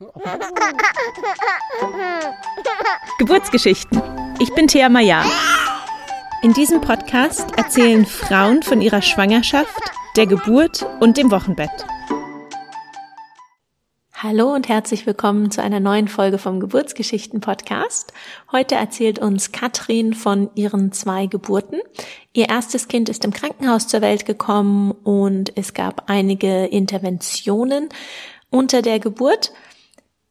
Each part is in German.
Geburtsgeschichten. Ich bin Thea Maya. In diesem Podcast erzählen Frauen von ihrer Schwangerschaft, der Geburt und dem Wochenbett. Hallo und herzlich willkommen zu einer neuen Folge vom Geburtsgeschichten Podcast. Heute erzählt uns Katrin von ihren zwei Geburten. Ihr erstes Kind ist im Krankenhaus zur Welt gekommen und es gab einige Interventionen unter der Geburt.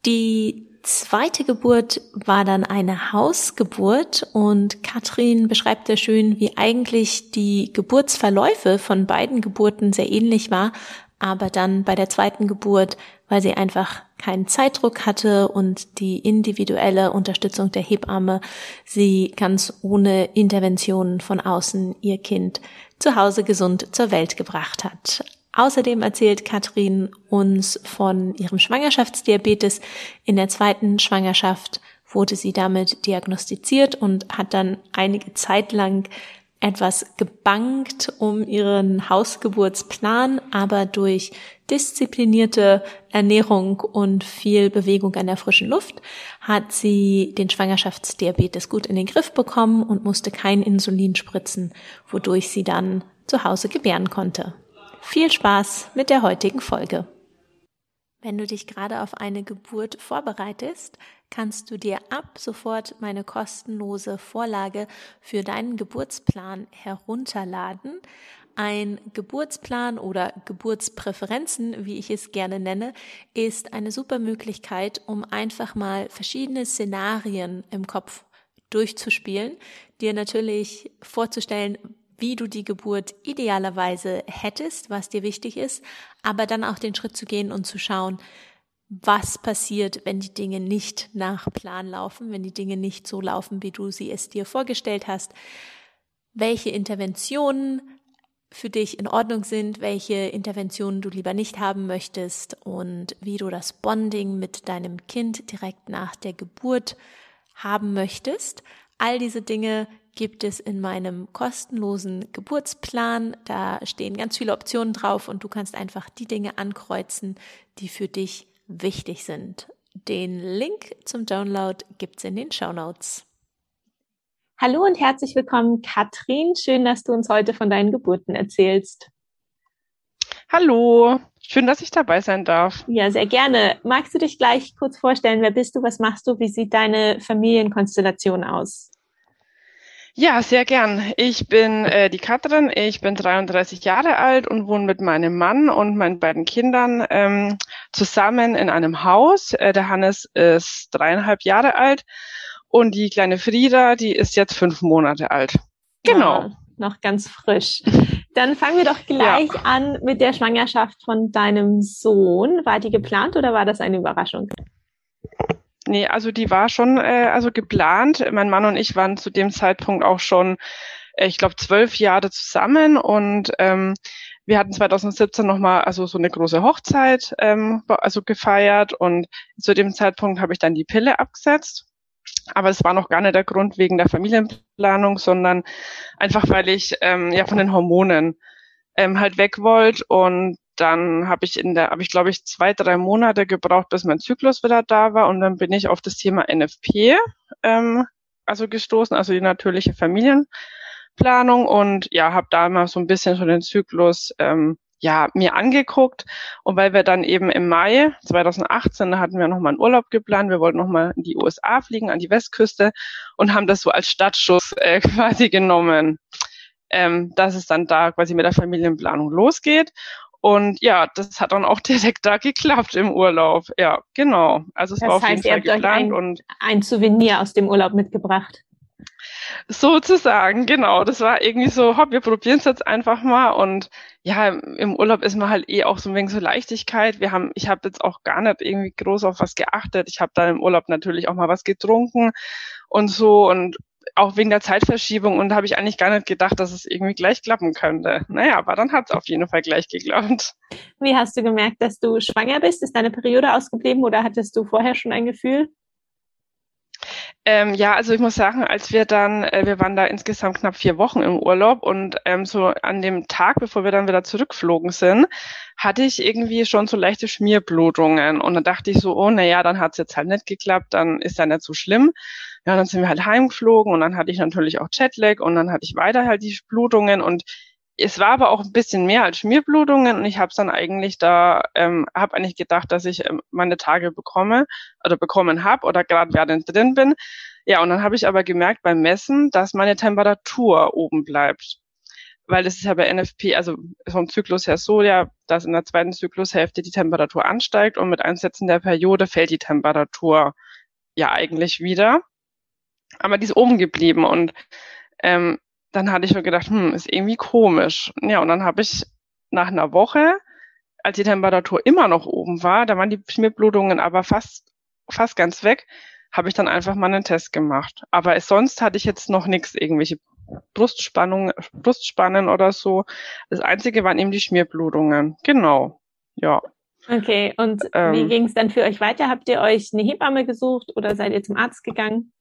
Die zweite Geburt war dann eine Hausgeburt und Katrin beschreibt sehr schön, wie eigentlich die Geburtsverläufe von beiden Geburten sehr ähnlich war, aber dann bei der zweiten Geburt weil sie einfach keinen Zeitdruck hatte und die individuelle Unterstützung der Hebamme sie ganz ohne Interventionen von außen ihr Kind zu Hause gesund zur Welt gebracht hat. Außerdem erzählt Katrin uns von ihrem Schwangerschaftsdiabetes. In der zweiten Schwangerschaft wurde sie damit diagnostiziert und hat dann einige Zeit lang etwas gebankt um ihren Hausgeburtsplan, aber durch disziplinierte Ernährung und viel Bewegung an der frischen Luft hat sie den Schwangerschaftsdiabetes gut in den Griff bekommen und musste kein Insulin spritzen, wodurch sie dann zu Hause gebären konnte. Viel Spaß mit der heutigen Folge. Wenn du dich gerade auf eine Geburt vorbereitest, kannst du dir ab sofort meine kostenlose Vorlage für deinen Geburtsplan herunterladen. Ein Geburtsplan oder Geburtspräferenzen, wie ich es gerne nenne, ist eine super Möglichkeit, um einfach mal verschiedene Szenarien im Kopf durchzuspielen, dir natürlich vorzustellen, wie du die Geburt idealerweise hättest, was dir wichtig ist, aber dann auch den Schritt zu gehen und zu schauen, was passiert, wenn die Dinge nicht nach Plan laufen, wenn die Dinge nicht so laufen, wie du sie es dir vorgestellt hast, welche Interventionen für dich in Ordnung sind, welche Interventionen du lieber nicht haben möchtest und wie du das Bonding mit deinem Kind direkt nach der Geburt haben möchtest. All diese Dinge gibt es in meinem kostenlosen Geburtsplan. Da stehen ganz viele Optionen drauf und du kannst einfach die Dinge ankreuzen, die für dich wichtig sind. Den Link zum Download gibt's in den Show Notes. Hallo und herzlich willkommen, Katrin. Schön, dass du uns heute von deinen Geburten erzählst. Hallo, schön, dass ich dabei sein darf. Ja, sehr gerne. Magst du dich gleich kurz vorstellen? Wer bist du? Was machst du? Wie sieht deine Familienkonstellation aus? Ja, sehr gern. Ich bin äh, die Katrin, ich bin 33 Jahre alt und wohne mit meinem Mann und meinen beiden Kindern ähm, zusammen in einem Haus. Äh, der Hannes ist dreieinhalb Jahre alt und die kleine Frieda, die ist jetzt fünf Monate alt. Genau. Ja, noch ganz frisch. Dann fangen wir doch gleich ja. an mit der Schwangerschaft von deinem Sohn. War die geplant oder war das eine Überraschung? Nee, also die war schon äh, also geplant. Mein Mann und ich waren zu dem Zeitpunkt auch schon, äh, ich glaube, zwölf Jahre zusammen und ähm, wir hatten 2017 nochmal also so eine große Hochzeit ähm, also gefeiert und zu dem Zeitpunkt habe ich dann die Pille abgesetzt. Aber es war noch gar nicht der Grund wegen der Familienplanung, sondern einfach, weil ich ähm, ja von den Hormonen ähm, halt weg wollte und dann habe ich in der, habe ich glaube ich zwei, drei Monate gebraucht, bis mein Zyklus wieder da war und dann bin ich auf das Thema NFP ähm, also gestoßen, also die natürliche Familienplanung und ja, habe da mal so ein bisschen so den Zyklus ähm, ja mir angeguckt und weil wir dann eben im Mai 2018 da hatten wir noch mal einen Urlaub geplant, wir wollten noch mal in die USA fliegen an die Westküste und haben das so als Startschuss äh, quasi genommen. Ähm, dass es dann da quasi mit der Familienplanung losgeht. Und ja, das hat dann auch direkt da geklappt im Urlaub. Ja, genau. Also es das war auf heißt, jeden Fall geplant ein, und ein Souvenir aus dem Urlaub mitgebracht. Sozusagen, genau. Das war irgendwie so, hopp, wir probieren es jetzt einfach mal. Und ja, im Urlaub ist man halt eh auch so ein wenig so Leichtigkeit. Wir haben, ich habe jetzt auch gar nicht irgendwie groß auf was geachtet. Ich habe da im Urlaub natürlich auch mal was getrunken und so. Und auch wegen der Zeitverschiebung und habe ich eigentlich gar nicht gedacht, dass es irgendwie gleich klappen könnte. Naja, aber dann hat es auf jeden Fall gleich geklappt. Wie hast du gemerkt, dass du schwanger bist? Ist deine Periode ausgeblieben oder hattest du vorher schon ein Gefühl? Ähm, ja, also ich muss sagen, als wir dann, äh, wir waren da insgesamt knapp vier Wochen im Urlaub und ähm, so an dem Tag, bevor wir dann wieder zurückflogen sind, hatte ich irgendwie schon so leichte Schmierblutungen und dann dachte ich so, oh naja, dann hat's jetzt halt nicht geklappt, dann ist ja nicht so schlimm. Ja, dann sind wir halt heimgeflogen und dann hatte ich natürlich auch Jetlag und dann hatte ich weiter halt die Blutungen und es war aber auch ein bisschen mehr als Schmierblutungen und ich habe dann eigentlich da, ähm, habe eigentlich gedacht, dass ich ähm, meine Tage bekomme oder bekommen habe oder gerade während drin bin. Ja, und dann habe ich aber gemerkt beim Messen, dass meine Temperatur oben bleibt. Weil es ist ja bei NFP, also vom Zyklus her so, ja, dass in der zweiten Zyklushälfte die Temperatur ansteigt und mit Einsetzen der Periode fällt die Temperatur ja eigentlich wieder. Aber die ist oben geblieben und ähm, dann hatte ich mir gedacht, hm, ist irgendwie komisch. Ja, und dann habe ich nach einer Woche, als die Temperatur immer noch oben war, da waren die Schmierblutungen aber fast, fast ganz weg, habe ich dann einfach mal einen Test gemacht. Aber sonst hatte ich jetzt noch nichts, irgendwelche Brustspannungen, Brustspannen oder so. Das Einzige waren eben die Schmierblutungen. Genau, ja. Okay, und ähm, wie ging es dann für euch weiter? Habt ihr euch eine Hebamme gesucht oder seid ihr zum Arzt gegangen?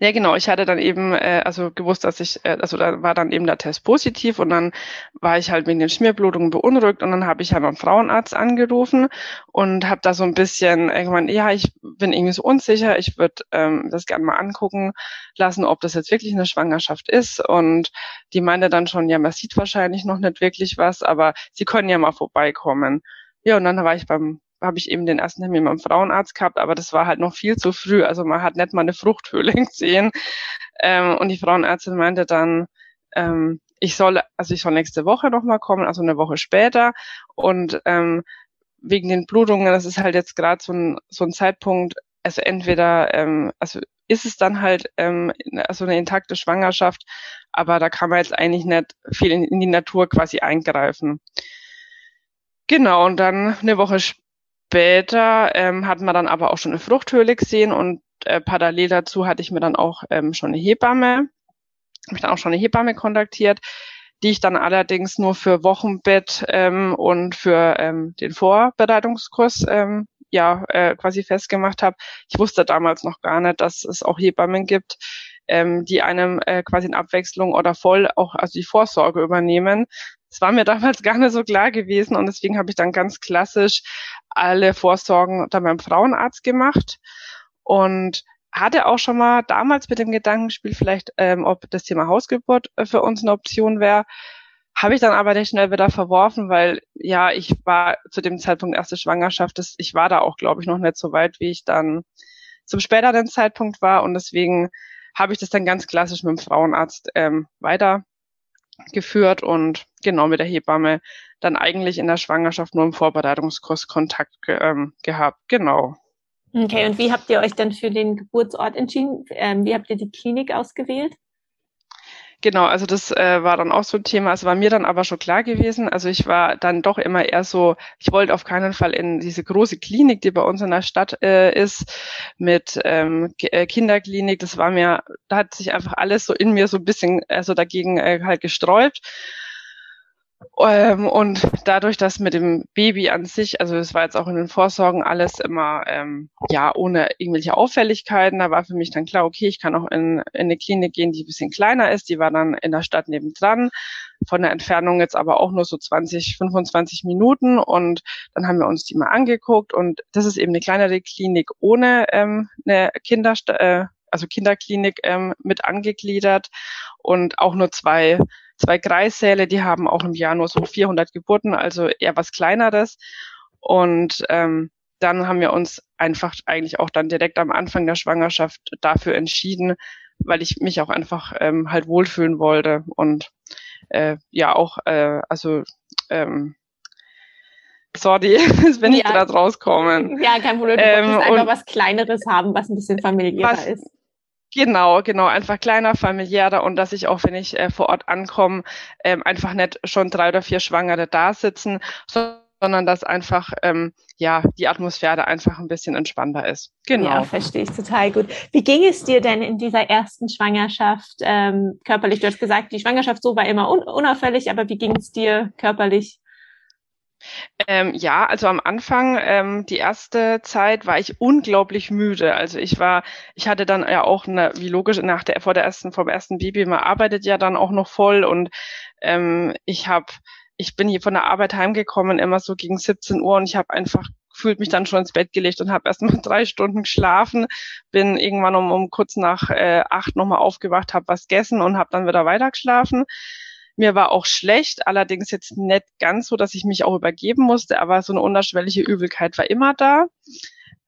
Ja, genau. Ich hatte dann eben, äh, also gewusst, dass ich, äh, also da war dann eben der Test positiv und dann war ich halt wegen den Schmierblutungen beunruhigt und dann habe ich halt beim Frauenarzt angerufen und habe da so ein bisschen irgendwann, ja, ich bin irgendwie so unsicher, ich würde ähm, das gerne mal angucken lassen, ob das jetzt wirklich eine Schwangerschaft ist und die meinte dann schon, ja, man sieht wahrscheinlich noch nicht wirklich was, aber sie können ja mal vorbeikommen. Ja, und dann war ich beim habe ich eben den ersten Termin beim Frauenarzt gehabt, aber das war halt noch viel zu früh. Also man hat nicht mal eine Fruchthöhle gesehen. Ähm, und die Frauenärztin meinte dann, ähm, ich soll, also ich soll nächste Woche nochmal kommen, also eine Woche später. Und ähm, wegen den Blutungen, das ist halt jetzt gerade so ein, so ein Zeitpunkt, also entweder, ähm, also ist es dann halt ähm, also eine intakte Schwangerschaft, aber da kann man jetzt eigentlich nicht viel in, in die Natur quasi eingreifen. Genau, und dann eine Woche später ähm, hat man dann aber auch schon eine Fruchthöhle gesehen und äh, parallel dazu hatte ich mir dann auch ähm, schon eine Hebamme, habe ich dann auch schon eine Hebamme kontaktiert, die ich dann allerdings nur für Wochenbett ähm, und für ähm, den Vorbereitungskurs ähm, ja äh, quasi festgemacht habe. Ich wusste damals noch gar nicht, dass es auch Hebammen gibt, ähm, die einem äh, quasi in Abwechslung oder voll auch also die Vorsorge übernehmen. Das war mir damals gar nicht so klar gewesen und deswegen habe ich dann ganz klassisch alle Vorsorgen dann beim Frauenarzt gemacht und hatte auch schon mal damals mit dem Gedankenspiel vielleicht, ähm, ob das Thema Hausgeburt äh, für uns eine Option wäre. Habe ich dann aber recht schnell wieder verworfen, weil ja, ich war zu dem Zeitpunkt erste Schwangerschaft, das, ich war da auch, glaube ich, noch nicht so weit, wie ich dann zum späteren Zeitpunkt war und deswegen habe ich das dann ganz klassisch mit dem Frauenarzt ähm, weitergeführt und genau mit der Hebamme dann eigentlich in der Schwangerschaft nur im Vorbereitungskurs Kontakt ähm, gehabt. Genau. Okay, und wie habt ihr euch dann für den Geburtsort entschieden? Ähm, wie habt ihr die Klinik ausgewählt? Genau, also das äh, war dann auch so ein Thema. Es war mir dann aber schon klar gewesen. Also ich war dann doch immer eher so, ich wollte auf keinen Fall in diese große Klinik, die bei uns in der Stadt äh, ist, mit ähm, äh, Kinderklinik. Das war mir, da hat sich einfach alles so in mir so ein bisschen also dagegen äh, halt gesträubt. Ähm, und dadurch, dass mit dem Baby an sich, also es war jetzt auch in den Vorsorgen alles immer ähm, ja ohne irgendwelche Auffälligkeiten, da war für mich dann klar, okay, ich kann auch in, in eine Klinik gehen, die ein bisschen kleiner ist. Die war dann in der Stadt nebendran, von der Entfernung jetzt aber auch nur so 20, 25 Minuten. Und dann haben wir uns die mal angeguckt und das ist eben eine kleinere Klinik ohne ähm, eine Kinder, äh, also Kinderklinik ähm, mit angegliedert und auch nur zwei zwei Kreissäle, die haben auch im Jahr nur so 400 Geburten, also eher was Kleineres. Und ähm, dann haben wir uns einfach eigentlich auch dann direkt am Anfang der Schwangerschaft dafür entschieden, weil ich mich auch einfach ähm, halt wohlfühlen wollte und äh, ja auch, äh, also ähm, sorry, wenn ja. ich gerade rauskommen. Ja, kein Problem. Du ähm, einfach was Kleineres haben, was ein bisschen familiärer was, ist. Genau, genau, einfach kleiner, familiärer und dass ich auch, wenn ich äh, vor Ort ankomme, ähm, einfach nicht schon drei oder vier Schwangere da sitzen, sondern dass einfach ähm, ja die Atmosphäre einfach ein bisschen entspannter ist. Genau. Ja, verstehe ich total gut. Wie ging es dir denn in dieser ersten Schwangerschaft ähm, körperlich? Du hast gesagt, die Schwangerschaft so war immer un unauffällig, aber wie ging es dir körperlich? Ähm, ja, also am Anfang, ähm, die erste Zeit war ich unglaublich müde. Also ich war, ich hatte dann ja auch eine, wie logisch nach der vor der ersten, vom ersten Baby, man arbeitet ja dann auch noch voll und ähm, ich habe, ich bin hier von der Arbeit heimgekommen, immer so gegen 17 Uhr und ich habe einfach fühlt mich dann schon ins Bett gelegt und habe erst mal drei Stunden geschlafen, bin irgendwann um, um kurz nach äh, acht nochmal aufgewacht, habe was gegessen und habe dann wieder weiter geschlafen. Mir war auch schlecht, allerdings jetzt nicht ganz so, dass ich mich auch übergeben musste, aber so eine unterschwellige Übelkeit war immer da.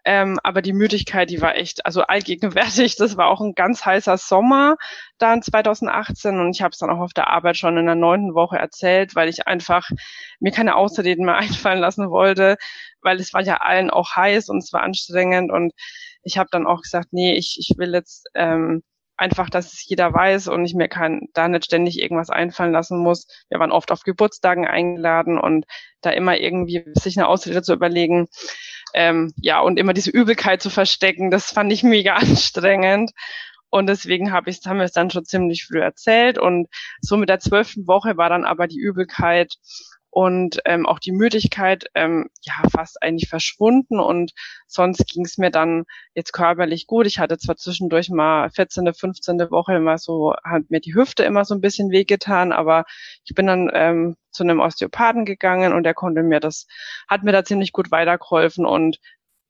Ähm, aber die Müdigkeit, die war echt, also allgegenwärtig. Das war auch ein ganz heißer Sommer dann 2018 und ich habe es dann auch auf der Arbeit schon in der neunten Woche erzählt, weil ich einfach mir keine Ausreden mehr einfallen lassen wollte, weil es war ja allen auch heiß und es war anstrengend und ich habe dann auch gesagt, nee, ich, ich will jetzt ähm, einfach, dass es jeder weiß und ich mir kann da nicht ständig irgendwas einfallen lassen muss. Wir waren oft auf Geburtstagen eingeladen und da immer irgendwie sich eine Ausrede zu überlegen. Ähm, ja, und immer diese Übelkeit zu verstecken, das fand ich mega anstrengend. Und deswegen hab ich, haben wir es dann schon ziemlich früh erzählt. Und so mit der zwölften Woche war dann aber die Übelkeit und ähm, auch die Müdigkeit ähm, ja fast eigentlich verschwunden und sonst ging es mir dann jetzt körperlich gut. Ich hatte zwar zwischendurch mal 14., 15. Woche immer so, hat mir die Hüfte immer so ein bisschen wehgetan, aber ich bin dann ähm, zu einem Osteopathen gegangen und der konnte mir das, hat mir da ziemlich gut weitergeholfen und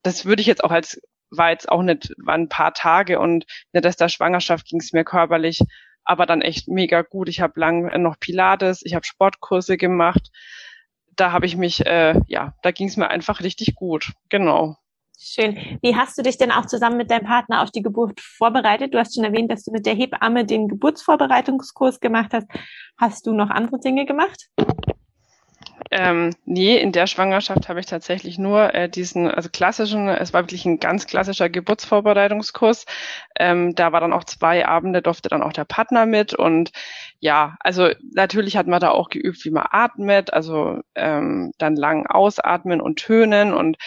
das würde ich jetzt auch als war jetzt auch nicht, waren ein paar Tage und in der Schwangerschaft ging es mir körperlich aber dann echt mega gut. Ich habe lang noch Pilates, ich habe Sportkurse gemacht. Da habe ich mich, äh, ja, da ging es mir einfach richtig gut. Genau. Schön. Wie hast du dich denn auch zusammen mit deinem Partner auf die Geburt vorbereitet? Du hast schon erwähnt, dass du mit der Hebamme den Geburtsvorbereitungskurs gemacht hast. Hast du noch andere Dinge gemacht? Ähm, nee, in der Schwangerschaft habe ich tatsächlich nur äh, diesen, also klassischen, es war wirklich ein ganz klassischer Geburtsvorbereitungskurs. Ähm, da war dann auch zwei Abende, durfte dann auch der Partner mit und ja, also natürlich hat man da auch geübt, wie man atmet, also ähm, dann lang ausatmen und tönen und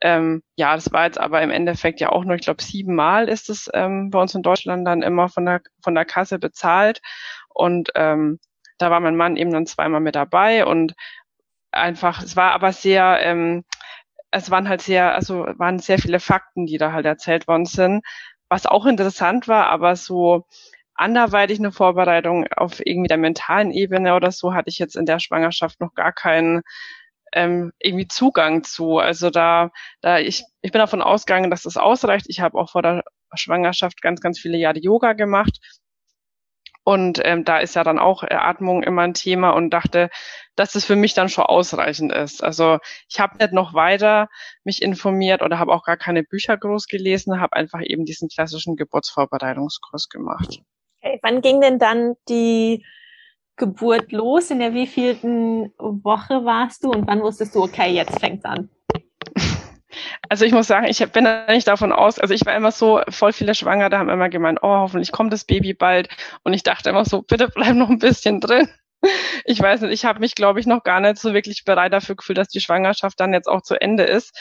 ähm, ja, das war jetzt aber im Endeffekt ja auch nur, ich glaube, siebenmal ist es ähm, bei uns in Deutschland dann immer von der von der Kasse bezahlt und ähm, da war mein Mann eben dann zweimal mit dabei und einfach, es war aber sehr, ähm, es waren halt sehr, also waren sehr viele Fakten, die da halt erzählt worden sind, was auch interessant war, aber so anderweitig eine Vorbereitung auf irgendwie der mentalen Ebene oder so hatte ich jetzt in der Schwangerschaft noch gar keinen ähm, irgendwie Zugang zu. Also da, da ich, ich bin davon ausgegangen, dass das ausreicht. Ich habe auch vor der Schwangerschaft ganz, ganz viele Jahre Yoga gemacht und ähm, da ist ja dann auch äh, Atmung immer ein Thema und dachte, dass es für mich dann schon ausreichend ist. Also ich habe nicht noch weiter mich informiert oder habe auch gar keine Bücher groß gelesen, habe einfach eben diesen klassischen Geburtsvorbereitungskurs gemacht. Okay. Wann ging denn dann die Geburt los? In der wievielten Woche warst du und wann wusstest du, okay, jetzt fängt's an? Also ich muss sagen, ich bin nicht davon aus, also ich war immer so, voll viele Schwanger, da haben immer gemeint, oh, hoffentlich kommt das Baby bald. Und ich dachte immer so, bitte bleib noch ein bisschen drin. Ich weiß nicht, ich habe mich, glaube ich, noch gar nicht so wirklich bereit dafür gefühlt, dass die Schwangerschaft dann jetzt auch zu Ende ist.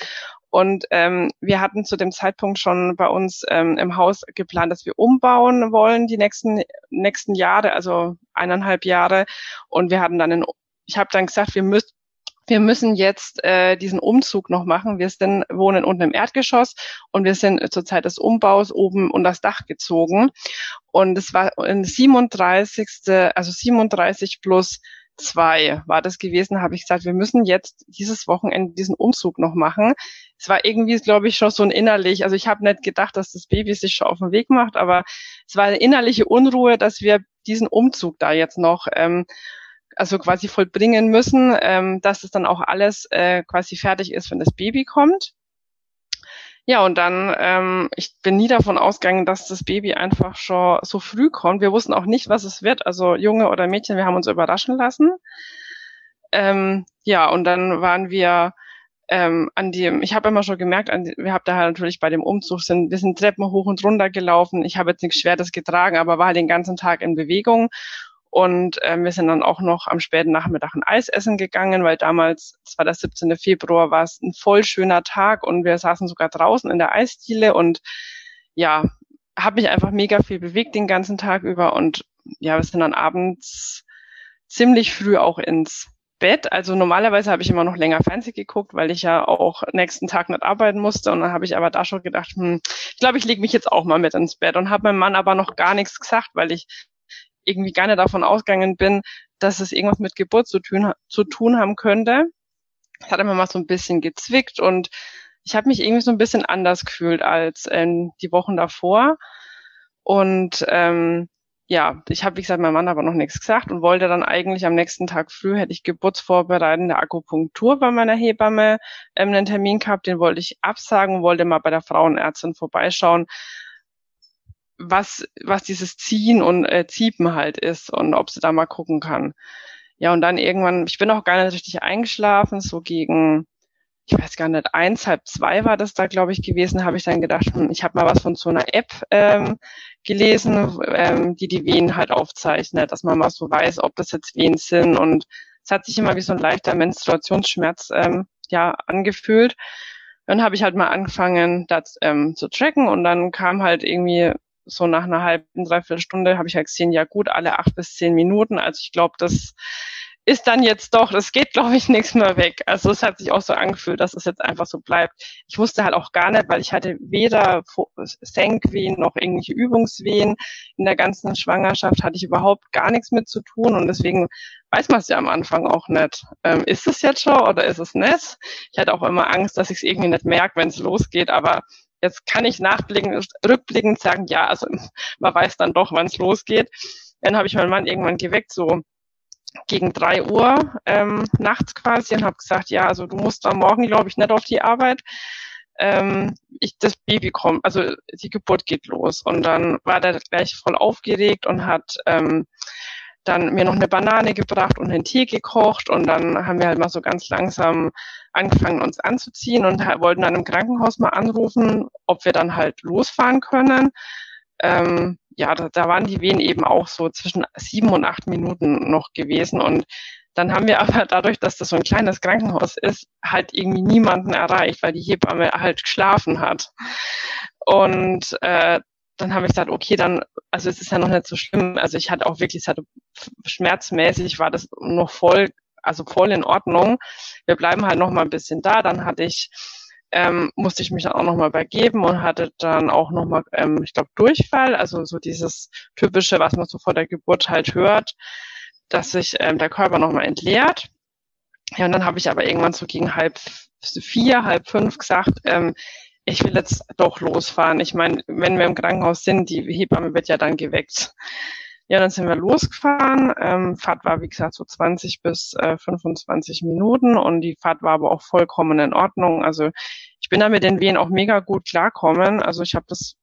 Und ähm, wir hatten zu dem Zeitpunkt schon bei uns ähm, im Haus geplant, dass wir umbauen wollen die nächsten nächsten Jahre, also eineinhalb Jahre. Und wir hatten dann, einen, ich habe dann gesagt, wir müssen wir müssen jetzt äh, diesen Umzug noch machen. Wir sind, wohnen unten im Erdgeschoss und wir sind zur Zeit des Umbaus oben unter das Dach gezogen. Und es war in 37. also 37 plus zwei war das gewesen, habe ich gesagt, wir müssen jetzt dieses Wochenende diesen Umzug noch machen. Es war irgendwie, glaube ich, schon so ein innerlich, also ich habe nicht gedacht, dass das Baby sich schon auf den Weg macht, aber es war eine innerliche Unruhe, dass wir diesen Umzug da jetzt noch ähm, also quasi vollbringen müssen, ähm, dass es dann auch alles äh, quasi fertig ist, wenn das Baby kommt. Ja, und dann, ähm, ich bin nie davon ausgegangen, dass das Baby einfach schon so früh kommt. Wir wussten auch nicht, was es wird, also Junge oder Mädchen, wir haben uns überraschen lassen. Ähm, ja, und dann waren wir ähm, an dem, ich habe immer schon gemerkt, an, wir haben da halt natürlich bei dem Umzug sind, wir sind Treppen hoch und runter gelaufen. Ich habe jetzt nichts Schweres getragen, aber war halt den ganzen Tag in Bewegung und ähm, wir sind dann auch noch am späten Nachmittag ein Eis essen gegangen, weil damals, das war der 17. Februar, war es ein voll schöner Tag und wir saßen sogar draußen in der Eisdiele und ja, habe mich einfach mega viel bewegt den ganzen Tag über und ja, wir sind dann abends ziemlich früh auch ins Bett. Also normalerweise habe ich immer noch länger Fernsehen geguckt, weil ich ja auch nächsten Tag nicht arbeiten musste. Und dann habe ich aber da schon gedacht, hm, ich glaube, ich lege mich jetzt auch mal mit ins Bett und habe meinem Mann aber noch gar nichts gesagt, weil ich irgendwie nicht davon ausgegangen bin, dass es irgendwas mit Geburt zu tun, zu tun haben könnte. Es hat immer mal so ein bisschen gezwickt und ich habe mich irgendwie so ein bisschen anders gefühlt als ähm, die Wochen davor. Und ähm, ja, ich habe, wie gesagt, meinem Mann aber noch nichts gesagt und wollte dann eigentlich am nächsten Tag früh, hätte ich geburtsvorbereitende Akupunktur bei meiner Hebamme ähm, einen Termin gehabt, den wollte ich absagen wollte mal bei der Frauenärztin vorbeischauen, was, was dieses Ziehen und äh, Ziepen halt ist und ob sie da mal gucken kann. Ja, und dann irgendwann, ich bin auch gar nicht richtig eingeschlafen, so gegen ich weiß gar nicht, eins, halb zwei war das da, glaube ich, gewesen, habe ich dann gedacht, hm, ich habe mal was von so einer App ähm, gelesen, ähm, die die Wehen halt aufzeichnet, dass man mal so weiß, ob das jetzt Wehen sind. Und es hat sich immer wie so ein leichter Menstruationsschmerz ähm, ja angefühlt. Dann habe ich halt mal angefangen, das ähm, zu tracken und dann kam halt irgendwie so nach einer halben, dreiviertel Stunde habe ich halt gesehen, ja gut, alle acht bis zehn Minuten. Also ich glaube, das ist dann jetzt doch, das geht, glaube ich, nichts mehr weg. Also es hat sich auch so angefühlt, dass es jetzt einfach so bleibt. Ich wusste halt auch gar nicht, weil ich hatte weder Senkwehen noch irgendwelche Übungswehen. In der ganzen Schwangerschaft hatte ich überhaupt gar nichts mit zu tun und deswegen weiß man es ja am Anfang auch nicht. Ähm, ist es jetzt schon oder ist es nicht? Ich hatte auch immer Angst, dass ich es irgendwie nicht merke, wenn es losgeht, aber jetzt kann ich nachblickend, rückblickend sagen, ja, also man weiß dann doch, wann es losgeht. Dann habe ich meinen Mann irgendwann geweckt, so gegen drei Uhr ähm, nachts quasi und habe gesagt, ja, also du musst am Morgen, glaube ich, nicht auf die Arbeit. Ähm, ich, das Baby kommt, also die Geburt geht los. Und dann war der gleich voll aufgeregt und hat ähm, dann mir noch eine Banane gebracht und einen Tee gekocht und dann haben wir halt mal so ganz langsam angefangen, uns anzuziehen und wollten dann im Krankenhaus mal anrufen, ob wir dann halt losfahren können. Ähm, ja, da, da waren die Wehen eben auch so zwischen sieben und acht Minuten noch gewesen. Und dann haben wir aber dadurch, dass das so ein kleines Krankenhaus ist, halt irgendwie niemanden erreicht, weil die Hebamme halt geschlafen hat. Und äh, dann habe ich gesagt, okay, dann, also es ist ja noch nicht so schlimm. Also ich hatte auch wirklich, es hatte schmerzmäßig war das noch voll, also voll in Ordnung. Wir bleiben halt noch mal ein bisschen da. Dann hatte ich ähm, musste ich mich dann auch nochmal übergeben und hatte dann auch nochmal, ähm, ich glaube, Durchfall, also so dieses typische, was man so vor der Geburt halt hört, dass sich ähm, der Körper nochmal entleert. Ja, und dann habe ich aber irgendwann so gegen halb vier, halb fünf gesagt, ähm, ich will jetzt doch losfahren. Ich meine, wenn wir im Krankenhaus sind, die Hebamme wird ja dann geweckt. Ja, dann sind wir losgefahren. Ähm, Fahrt war, wie gesagt, so 20 bis äh, 25 Minuten und die Fahrt war aber auch vollkommen in Ordnung. Also ich bin da mit den Wehen auch mega gut klarkommen. Also ich habe das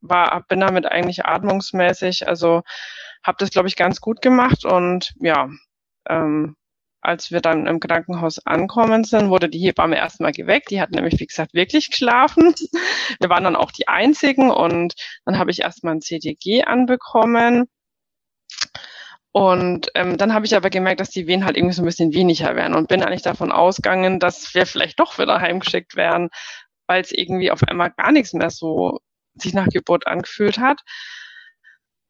war, bin damit eigentlich atmungsmäßig, also habe das, glaube ich, ganz gut gemacht und ja, ähm, als wir dann im Krankenhaus ankommen sind, wurde die Hebamme erstmal geweckt. Die hat nämlich, wie gesagt, wirklich geschlafen. Wir waren dann auch die Einzigen und dann habe ich erstmal ein CDG anbekommen. Und ähm, dann habe ich aber gemerkt, dass die Wehen halt irgendwie so ein bisschen weniger werden und bin eigentlich davon ausgegangen, dass wir vielleicht doch wieder heimgeschickt werden, weil es irgendwie auf einmal gar nichts mehr so sich nach Geburt angefühlt hat.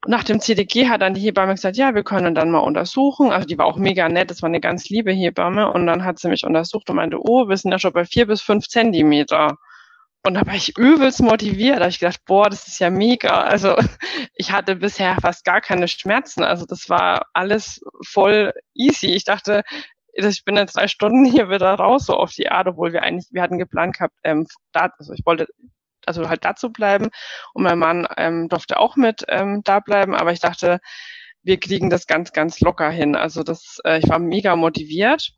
Nach dem CDG hat dann die Hebamme gesagt, ja, wir können dann mal untersuchen. Also die war auch mega nett, das war eine ganz liebe Hebamme. Und dann hat sie mich untersucht und meinte, oh, wir sind ja schon bei vier bis fünf Zentimeter. Und da war ich übelst motiviert. Da habe ich gedacht, boah, das ist ja mega. Also ich hatte bisher fast gar keine Schmerzen. Also das war alles voll easy. Ich dachte, ich bin in zwei Stunden hier wieder raus, so auf die Art, obwohl wir eigentlich, wir hatten geplant gehabt, ähm, da, also ich wollte also halt dazu bleiben und mein Mann ähm, durfte auch mit ähm, da bleiben, aber ich dachte, wir kriegen das ganz, ganz locker hin. Also das, äh, ich war mega motiviert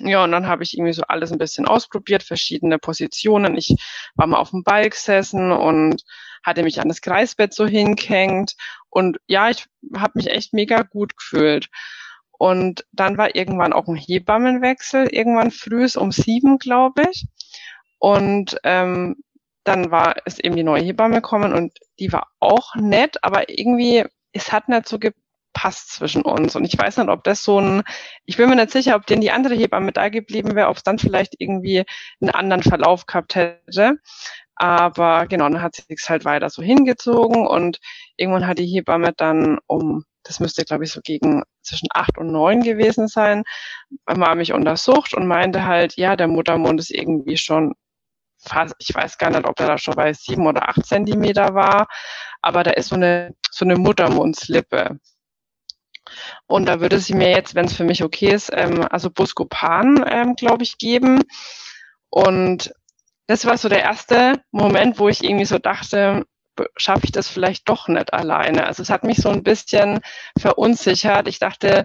ja, und dann habe ich irgendwie so alles ein bisschen ausprobiert, verschiedene Positionen. Ich war mal auf dem Ball gesessen und hatte mich an das Kreisbett so hingehängt. Und ja, ich habe mich echt mega gut gefühlt. Und dann war irgendwann auch ein Hebammenwechsel, irgendwann früh um sieben, glaube ich. Und ähm, dann war es eben die neue Hebamme gekommen und die war auch nett, aber irgendwie, es hat nicht so ge passt zwischen uns. Und ich weiß nicht, ob das so ein, ich bin mir nicht sicher, ob denn die andere Hebamme da geblieben wäre, ob es dann vielleicht irgendwie einen anderen Verlauf gehabt hätte. Aber genau, dann hat sie halt weiter so hingezogen und irgendwann hat die Hebamme dann um das müsste, glaube ich, so gegen zwischen acht und neun gewesen sein, war mich untersucht und meinte halt, ja, der Muttermund ist irgendwie schon ich weiß gar nicht, ob er da schon bei sieben oder acht Zentimeter war, aber da ist so eine, so eine Muttermundslippe. Und da würde sie mir jetzt, wenn es für mich okay ist, ähm, also Buscopan, ähm, glaube ich, geben. Und das war so der erste Moment, wo ich irgendwie so dachte, schaffe ich das vielleicht doch nicht alleine. Also es hat mich so ein bisschen verunsichert. Ich dachte,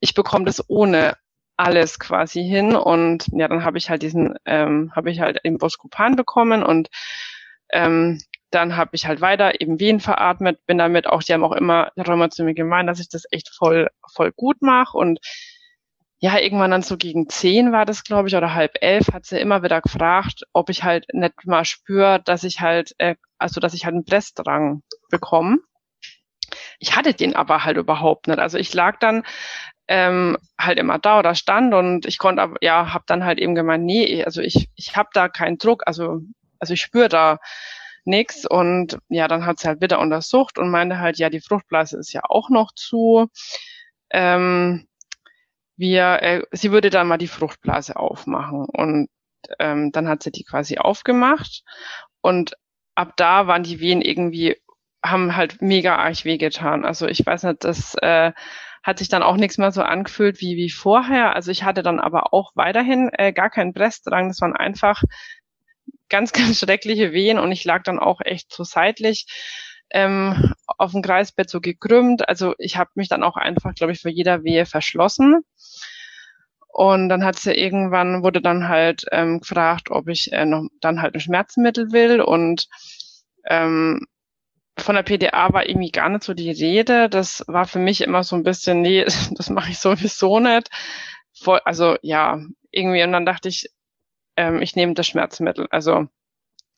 ich bekomme das ohne alles quasi hin und ja, dann habe ich halt diesen, ähm, habe ich halt den Boskopan bekommen und ähm, dann habe ich halt weiter eben Wehen veratmet, bin damit auch, die haben auch immer, die haben immer zu mir gemeint, dass ich das echt voll, voll gut mache und ja, irgendwann dann so gegen zehn war das, glaube ich, oder halb elf, hat sie immer wieder gefragt, ob ich halt nicht mal spüre, dass ich halt, äh, also dass ich halt einen Blässdrang bekomme. Ich hatte den aber halt überhaupt nicht. Also ich lag dann ähm, halt immer da oder stand und ich konnte aber, ja, habe dann halt eben gemeint, nee, also ich, ich habe da keinen Druck, also, also ich spüre da nichts und ja, dann hat sie halt wieder untersucht und meinte halt, ja, die Fruchtblase ist ja auch noch zu. Ähm, wir, äh, sie würde dann mal die Fruchtblase aufmachen und ähm, dann hat sie die quasi aufgemacht und ab da waren die Wehen irgendwie, haben halt mega arg wehgetan. Also ich weiß nicht, das äh, hat sich dann auch nichts mehr so angefühlt wie, wie vorher. Also ich hatte dann aber auch weiterhin äh, gar keinen Brestdrang. Das waren einfach ganz, ganz schreckliche Wehen und ich lag dann auch echt so seitlich ähm, auf dem Kreisbett so gekrümmt. Also ich habe mich dann auch einfach, glaube ich, vor jeder Wehe verschlossen. Und dann hat sie irgendwann, wurde dann halt ähm, gefragt, ob ich äh, noch dann halt ein Schmerzmittel will. Und ähm, von der PDA war irgendwie gar nicht so die Rede. Das war für mich immer so ein bisschen, nee, das mache ich sowieso nicht. Voll, also ja, irgendwie, und dann dachte ich, ähm, ich nehme das Schmerzmittel. Also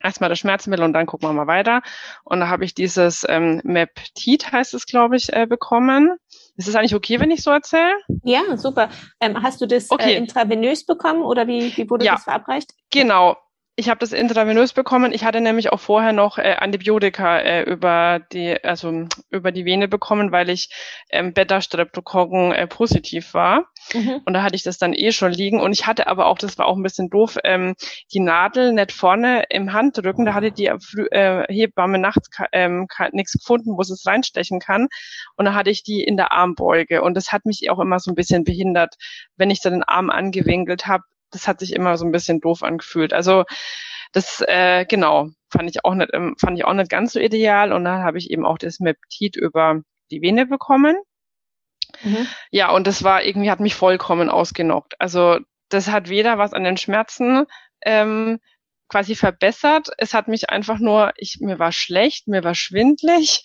erstmal das Schmerzmittel und dann gucken wir mal weiter. Und da habe ich dieses ähm, Meptid, heißt es, glaube ich, äh, bekommen. Ist es eigentlich okay, wenn ich so erzähle? Ja, super. Ähm, hast du das äh, okay. äh, intravenös bekommen oder wie, wie wurde ja, das verabreicht? Genau. Ich habe das intravenös bekommen. Ich hatte nämlich auch vorher noch äh, Antibiotika äh, über die, also über die Vene bekommen, weil ich ähm, Beta-Streptokokken äh, positiv war. Mhm. Und da hatte ich das dann eh schon liegen. Und ich hatte aber auch, das war auch ein bisschen doof, ähm, die Nadel nicht vorne im Handrücken. Da hatte die äh, Hebamme nachts ähm, nichts gefunden, wo sie es reinstechen kann. Und da hatte ich die in der Armbeuge. Und das hat mich auch immer so ein bisschen behindert, wenn ich so den Arm angewinkelt habe das hat sich immer so ein bisschen doof angefühlt. Also das äh, genau fand ich auch nicht ähm, fand ich auch nicht ganz so ideal und dann habe ich eben auch das Meptid über die Vene bekommen. Mhm. Ja, und das war irgendwie hat mich vollkommen ausgenockt. Also das hat weder was an den Schmerzen ähm, quasi verbessert. Es hat mich einfach nur, ich mir war schlecht, mir war schwindlig,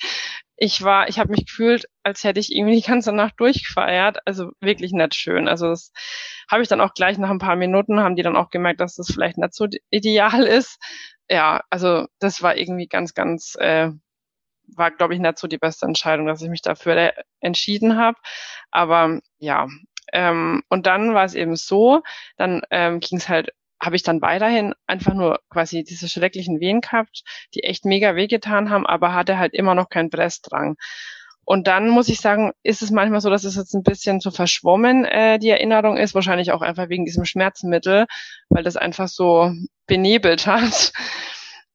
ich war, ich habe mich gefühlt, als hätte ich irgendwie die ganze Nacht durchgefeiert. Also wirklich nicht schön. Also das habe ich dann auch gleich nach ein paar Minuten, haben die dann auch gemerkt, dass das vielleicht nicht so ideal ist. Ja, also das war irgendwie ganz, ganz, äh, war, glaube ich, nicht so die beste Entscheidung, dass ich mich dafür entschieden habe. Aber ja, ähm, und dann war es eben so, dann ähm, ging es halt habe ich dann weiterhin einfach nur quasi diese schrecklichen Wehen gehabt, die echt mega wehgetan haben, aber hatte halt immer noch keinen Brestdrang. Und dann muss ich sagen, ist es manchmal so, dass es jetzt ein bisschen so verschwommen, äh, die Erinnerung ist, wahrscheinlich auch einfach wegen diesem Schmerzmittel, weil das einfach so benebelt hat.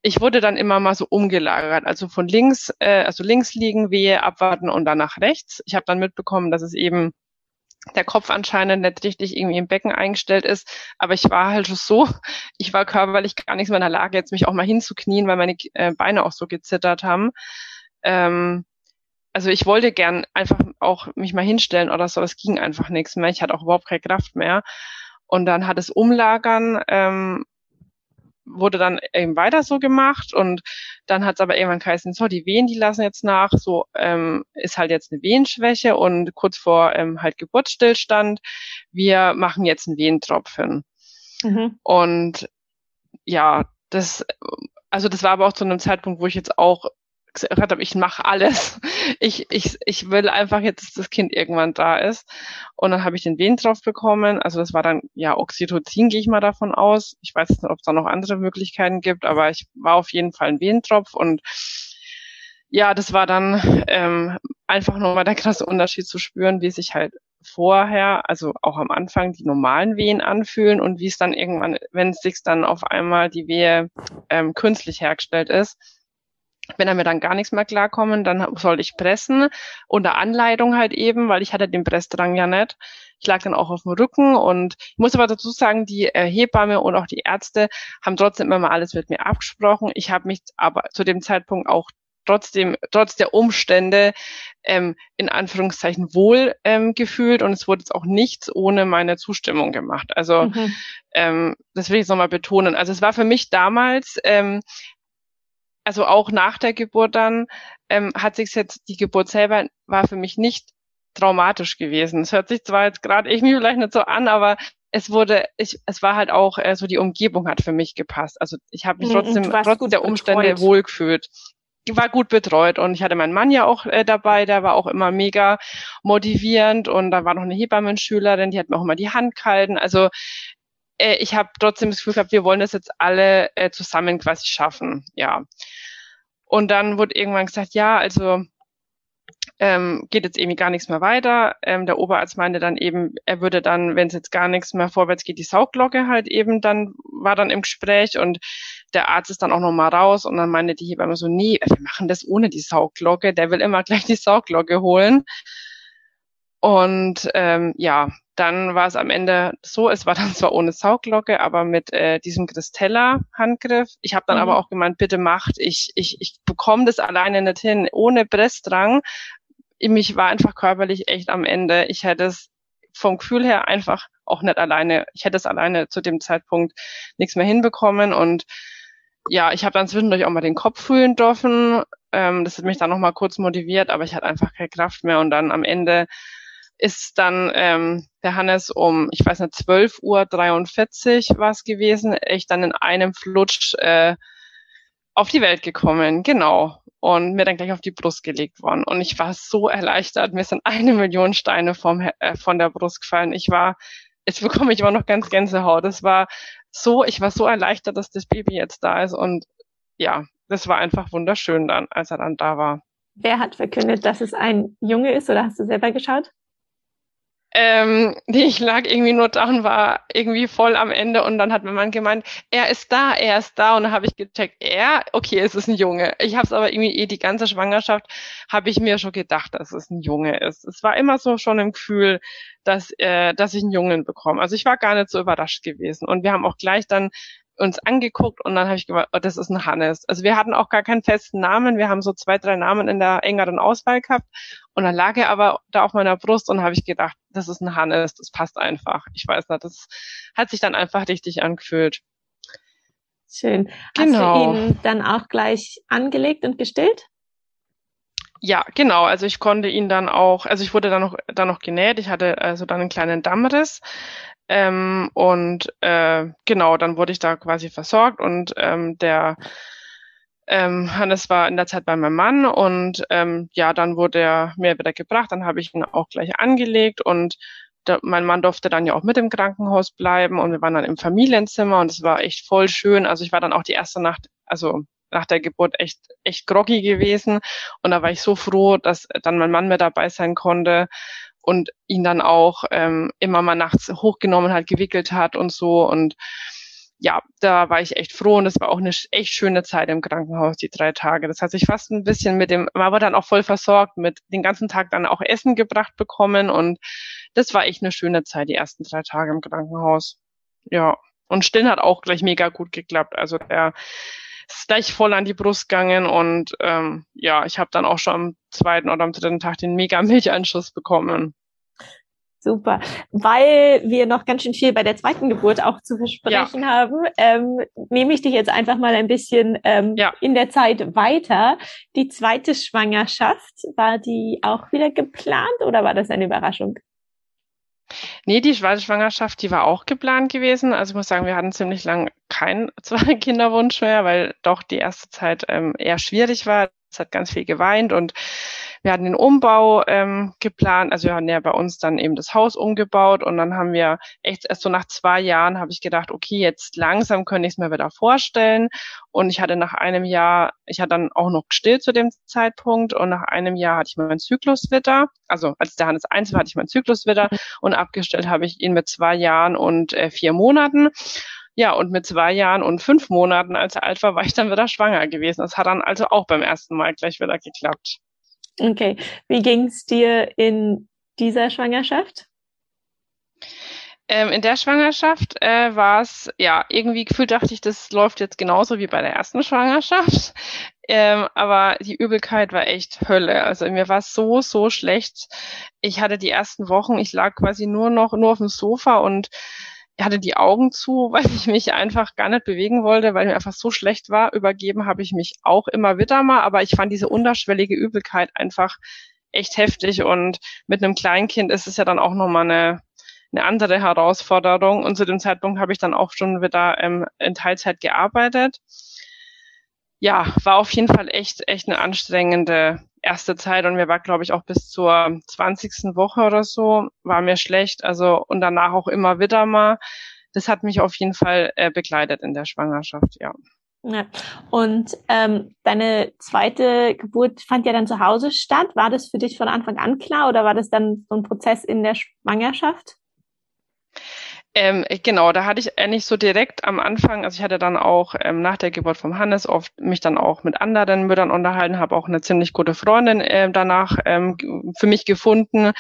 Ich wurde dann immer mal so umgelagert, also von links, äh, also links liegen, Wehe, abwarten und dann nach rechts. Ich habe dann mitbekommen, dass es eben der Kopf anscheinend nicht richtig irgendwie im Becken eingestellt ist. Aber ich war halt so, ich war körperlich gar nicht mehr in der Lage, jetzt mich auch mal hinzuknien, weil meine äh, Beine auch so gezittert haben. Ähm, also ich wollte gern einfach auch mich mal hinstellen oder so, es ging einfach nichts mehr. Ich hatte auch überhaupt keine Kraft mehr. Und dann hat es Umlagern ähm, wurde dann eben weiter so gemacht und dann hat es aber irgendwann geheißen, so, die Wehen, die lassen jetzt nach, so ähm, ist halt jetzt eine Wehenschwäche und kurz vor ähm, halt Geburtsstillstand, wir machen jetzt einen Wehentropfen. Mhm. Und ja, das, also das war aber auch zu einem Zeitpunkt, wo ich jetzt auch gesagt habe, ich mache alles. Ich, ich, ich will einfach jetzt, dass das Kind irgendwann da ist. Und dann habe ich den Wehen drauf bekommen. Also das war dann ja Oxytocin, gehe ich mal davon aus. Ich weiß nicht, ob es da noch andere Möglichkeiten gibt, aber ich war auf jeden Fall ein Wehentropf und ja, das war dann ähm, einfach nochmal der krasse Unterschied zu spüren, wie sich halt vorher, also auch am Anfang, die normalen Wehen anfühlen und wie es dann irgendwann, wenn es sich dann auf einmal die Wehe ähm, künstlich hergestellt ist. Wenn er mir dann gar nichts mehr klarkommen, dann soll ich pressen, unter Anleitung halt eben, weil ich hatte den Pressdrang ja nicht. Ich lag dann auch auf dem Rücken und ich muss aber dazu sagen, die äh, Hebamme und auch die Ärzte haben trotzdem immer mal alles mit mir abgesprochen. Ich habe mich aber zu dem Zeitpunkt auch trotzdem, trotz der Umstände ähm, in Anführungszeichen wohl ähm, gefühlt und es wurde jetzt auch nichts ohne meine Zustimmung gemacht. Also mhm. ähm, das will ich jetzt nochmal betonen. Also es war für mich damals, ähm, also auch nach der Geburt dann, ähm, hat sich jetzt, die Geburt selber war für mich nicht traumatisch gewesen. Es hört sich zwar jetzt gerade irgendwie vielleicht nicht so an, aber es wurde, ich, es war halt auch äh, so die Umgebung hat für mich gepasst. Also ich habe mich mhm, trotzdem trotz der Umstände betreut. wohlgefühlt war gut betreut und ich hatte meinen Mann ja auch äh, dabei, der war auch immer mega motivierend und da war noch eine Hebammenschülerin, die hat mir auch immer die Hand gehalten. Also äh, ich habe trotzdem das Gefühl gehabt, wir wollen das jetzt alle äh, zusammen quasi schaffen, ja. Und dann wurde irgendwann gesagt, ja, also ähm, geht jetzt irgendwie gar nichts mehr weiter. Ähm, der Oberarzt meinte dann eben, er würde dann, wenn es jetzt gar nichts mehr vorwärts geht, die Saugglocke halt eben dann, war dann im Gespräch und der Arzt ist dann auch nochmal raus und dann meinte die Hebamme so, nee, wir machen das ohne die Saugglocke, der will immer gleich die Saugglocke holen. Und ähm, ja, dann war es am Ende so, es war dann zwar ohne Saugglocke, aber mit äh, diesem Christella-Handgriff. Ich habe dann mhm. aber auch gemeint, bitte macht, ich, ich, ich bekomme das alleine nicht hin, ohne Pressdrang. Mich war einfach körperlich echt am Ende. Ich hätte es vom Gefühl her einfach auch nicht alleine, ich hätte es alleine zu dem Zeitpunkt nichts mehr hinbekommen und ja, ich habe dann zwischendurch auch mal den Kopf fühlen dürfen. Ähm, das hat mich dann nochmal kurz motiviert, aber ich hatte einfach keine Kraft mehr und dann am Ende ist dann ähm, der Hannes um, ich weiß nicht, 12 Uhr 43 war es gewesen, echt dann in einem Flutsch äh, auf die Welt gekommen, genau. Und mir dann gleich auf die Brust gelegt worden. Und ich war so erleichtert. Mir sind eine Million Steine vom, äh, von der Brust gefallen. Ich war, jetzt bekomme ich immer noch ganz Gänsehaut. Es war so, ich war so erleichtert, dass das Baby jetzt da ist. Und ja, das war einfach wunderschön dann, als er dann da war. Wer hat verkündet, dass es ein Junge ist oder hast du selber geschaut? Ähm, ich lag irgendwie nur da und war irgendwie voll am Ende und dann hat mein Mann gemeint, er ist da, er ist da und dann habe ich gecheckt, er, okay, es ist ein Junge. Ich habe es aber irgendwie eh die ganze Schwangerschaft habe ich mir schon gedacht, dass es ein Junge ist. Es war immer so schon im Gefühl, dass äh, dass ich einen Jungen bekomme. Also ich war gar nicht so überrascht gewesen und wir haben auch gleich dann uns angeguckt und dann habe ich gedacht, oh, das ist ein Hannes. Also wir hatten auch gar keinen festen Namen. Wir haben so zwei, drei Namen in der engeren Auswahl gehabt. Und dann lag er aber da auf meiner Brust und habe ich gedacht, das ist ein Hannes, das passt einfach. Ich weiß nicht, das hat sich dann einfach richtig angefühlt. Schön. Genau. Hast du ihn dann auch gleich angelegt und gestillt? Ja, genau. Also ich konnte ihn dann auch, also ich wurde dann noch, dann noch genäht. Ich hatte also dann einen kleinen Dammriss. Ähm, und äh, genau, dann wurde ich da quasi versorgt und ähm, der ähm, Hannes war in der Zeit bei meinem Mann und ähm, ja, dann wurde er mir wieder gebracht, dann habe ich ihn auch gleich angelegt und der, mein Mann durfte dann ja auch mit im Krankenhaus bleiben und wir waren dann im Familienzimmer und es war echt voll schön. Also ich war dann auch die erste Nacht, also nach der Geburt echt, echt groggy gewesen und da war ich so froh, dass dann mein Mann mit dabei sein konnte und ihn dann auch ähm, immer mal nachts hochgenommen hat, gewickelt hat und so. Und ja, da war ich echt froh und es war auch eine echt schöne Zeit im Krankenhaus, die drei Tage. Das hat sich fast ein bisschen mit dem, war dann auch voll versorgt, mit den ganzen Tag dann auch Essen gebracht bekommen und das war echt eine schöne Zeit, die ersten drei Tage im Krankenhaus. Ja. Und Stillen hat auch gleich mega gut geklappt. Also der ist gleich voll an die Brust gegangen und ähm, ja, ich habe dann auch schon am zweiten oder am dritten Tag den mega Milcheinschuss bekommen. Super. Weil wir noch ganz schön viel bei der zweiten Geburt auch zu versprechen ja. haben, ähm, nehme ich dich jetzt einfach mal ein bisschen ähm, ja. in der Zeit weiter. Die zweite Schwangerschaft, war die auch wieder geplant oder war das eine Überraschung? Nee, die zweite Schwangerschaft, die war auch geplant gewesen. Also ich muss sagen, wir hatten ziemlich lang keinen zweiten Kinderwunsch mehr, weil doch die erste Zeit ähm, eher schwierig war. Es hat ganz viel geweint und wir hatten den Umbau ähm, geplant, also wir hatten ja bei uns dann eben das Haus umgebaut und dann haben wir echt erst so nach zwei Jahren habe ich gedacht, okay, jetzt langsam könnte ich es mir wieder vorstellen. Und ich hatte nach einem Jahr, ich hatte dann auch noch gestillt zu dem Zeitpunkt und nach einem Jahr hatte ich meinen Zyklus wieder. Also als der Hannes eins war, hatte ich meinen Zyklus wieder und abgestellt habe ich ihn mit zwei Jahren und äh, vier Monaten. Ja, und mit zwei Jahren und fünf Monaten, als er alt war, war ich dann wieder schwanger gewesen. Das hat dann also auch beim ersten Mal gleich wieder geklappt. Okay. Wie ging es dir in dieser Schwangerschaft? Ähm, in der Schwangerschaft äh, war es, ja, irgendwie gefühlt dachte ich, das läuft jetzt genauso wie bei der ersten Schwangerschaft. Ähm, aber die Übelkeit war echt Hölle. Also mir war so, so schlecht. Ich hatte die ersten Wochen, ich lag quasi nur noch, nur auf dem Sofa und hatte die Augen zu, weil ich mich einfach gar nicht bewegen wollte, weil mir einfach so schlecht war. Übergeben habe ich mich auch immer wieder mal, aber ich fand diese unterschwellige Übelkeit einfach echt heftig und mit einem Kleinkind ist es ja dann auch nochmal eine, eine andere Herausforderung und zu dem Zeitpunkt habe ich dann auch schon wieder ähm, in Teilzeit gearbeitet. Ja, war auf jeden Fall echt, echt eine anstrengende erste Zeit und mir war, glaube ich, auch bis zur 20. Woche oder so, war mir schlecht. Also und danach auch immer wieder mal. Das hat mich auf jeden Fall äh, begleitet in der Schwangerschaft, ja. Ja. Und ähm, deine zweite Geburt fand ja dann zu Hause statt. War das für dich von Anfang an klar oder war das dann so ein Prozess in der Schwangerschaft? Ähm, genau, da hatte ich eigentlich so direkt am Anfang, also ich hatte dann auch ähm, nach der Geburt vom Hannes oft mich dann auch mit anderen Müttern unterhalten, habe auch eine ziemlich gute Freundin äh, danach ähm, für mich gefunden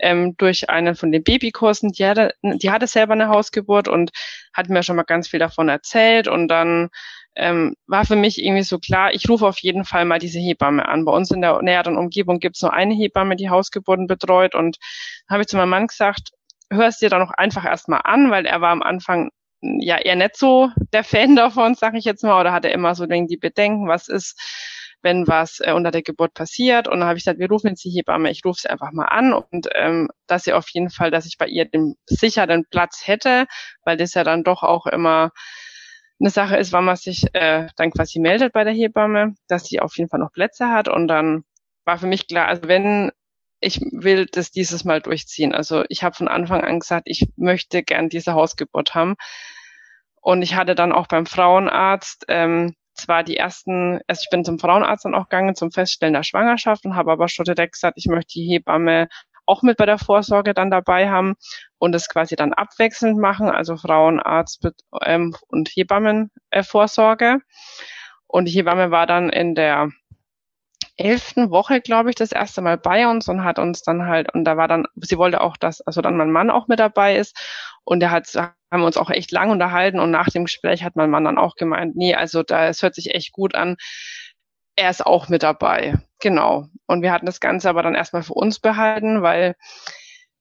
ähm, durch einen von den Babykursen. Die hatte, die hatte selber eine Hausgeburt und hat mir schon mal ganz viel davon erzählt und dann ähm, war für mich irgendwie so klar, ich rufe auf jeden Fall mal diese Hebamme an. Bei uns in der näheren Umgebung gibt es nur eine Hebamme, die Hausgeburten betreut und habe ich zu meinem Mann gesagt, hörst dir dann auch einfach erstmal an, weil er war am Anfang ja eher nicht so der Fan davon, sag ich jetzt mal, oder hatte immer so die Bedenken, was ist, wenn was äh, unter der Geburt passiert. Und dann habe ich gesagt, wir rufen jetzt die Hebamme, ich rufe sie einfach mal an und ähm, dass sie auf jeden Fall, dass ich bei ihr den sicheren Platz hätte, weil das ja dann doch auch immer eine Sache ist, wann man sich äh, dann quasi meldet bei der Hebamme, dass sie auf jeden Fall noch Plätze hat. Und dann war für mich klar, also wenn ich will das dieses Mal durchziehen. Also ich habe von Anfang an gesagt, ich möchte gern diese Hausgeburt haben. Und ich hatte dann auch beim Frauenarzt ähm, zwar die ersten, also ich bin zum Frauenarzt dann auch gegangen zum Feststellen der Schwangerschaft und habe aber schon direkt gesagt, ich möchte die Hebamme auch mit bei der Vorsorge dann dabei haben und es quasi dann abwechselnd machen, also Frauenarzt ähm, und Hebammenvorsorge. Äh, und die Hebamme war dann in der elften Woche, glaube ich, das erste Mal bei uns und hat uns dann halt, und da war dann, sie wollte auch, dass, also dann mein Mann auch mit dabei ist. Und der hat, haben wir uns auch echt lang unterhalten und nach dem Gespräch hat mein Mann dann auch gemeint, nee, also da, es hört sich echt gut an. Er ist auch mit dabei. Genau. Und wir hatten das Ganze aber dann erstmal für uns behalten, weil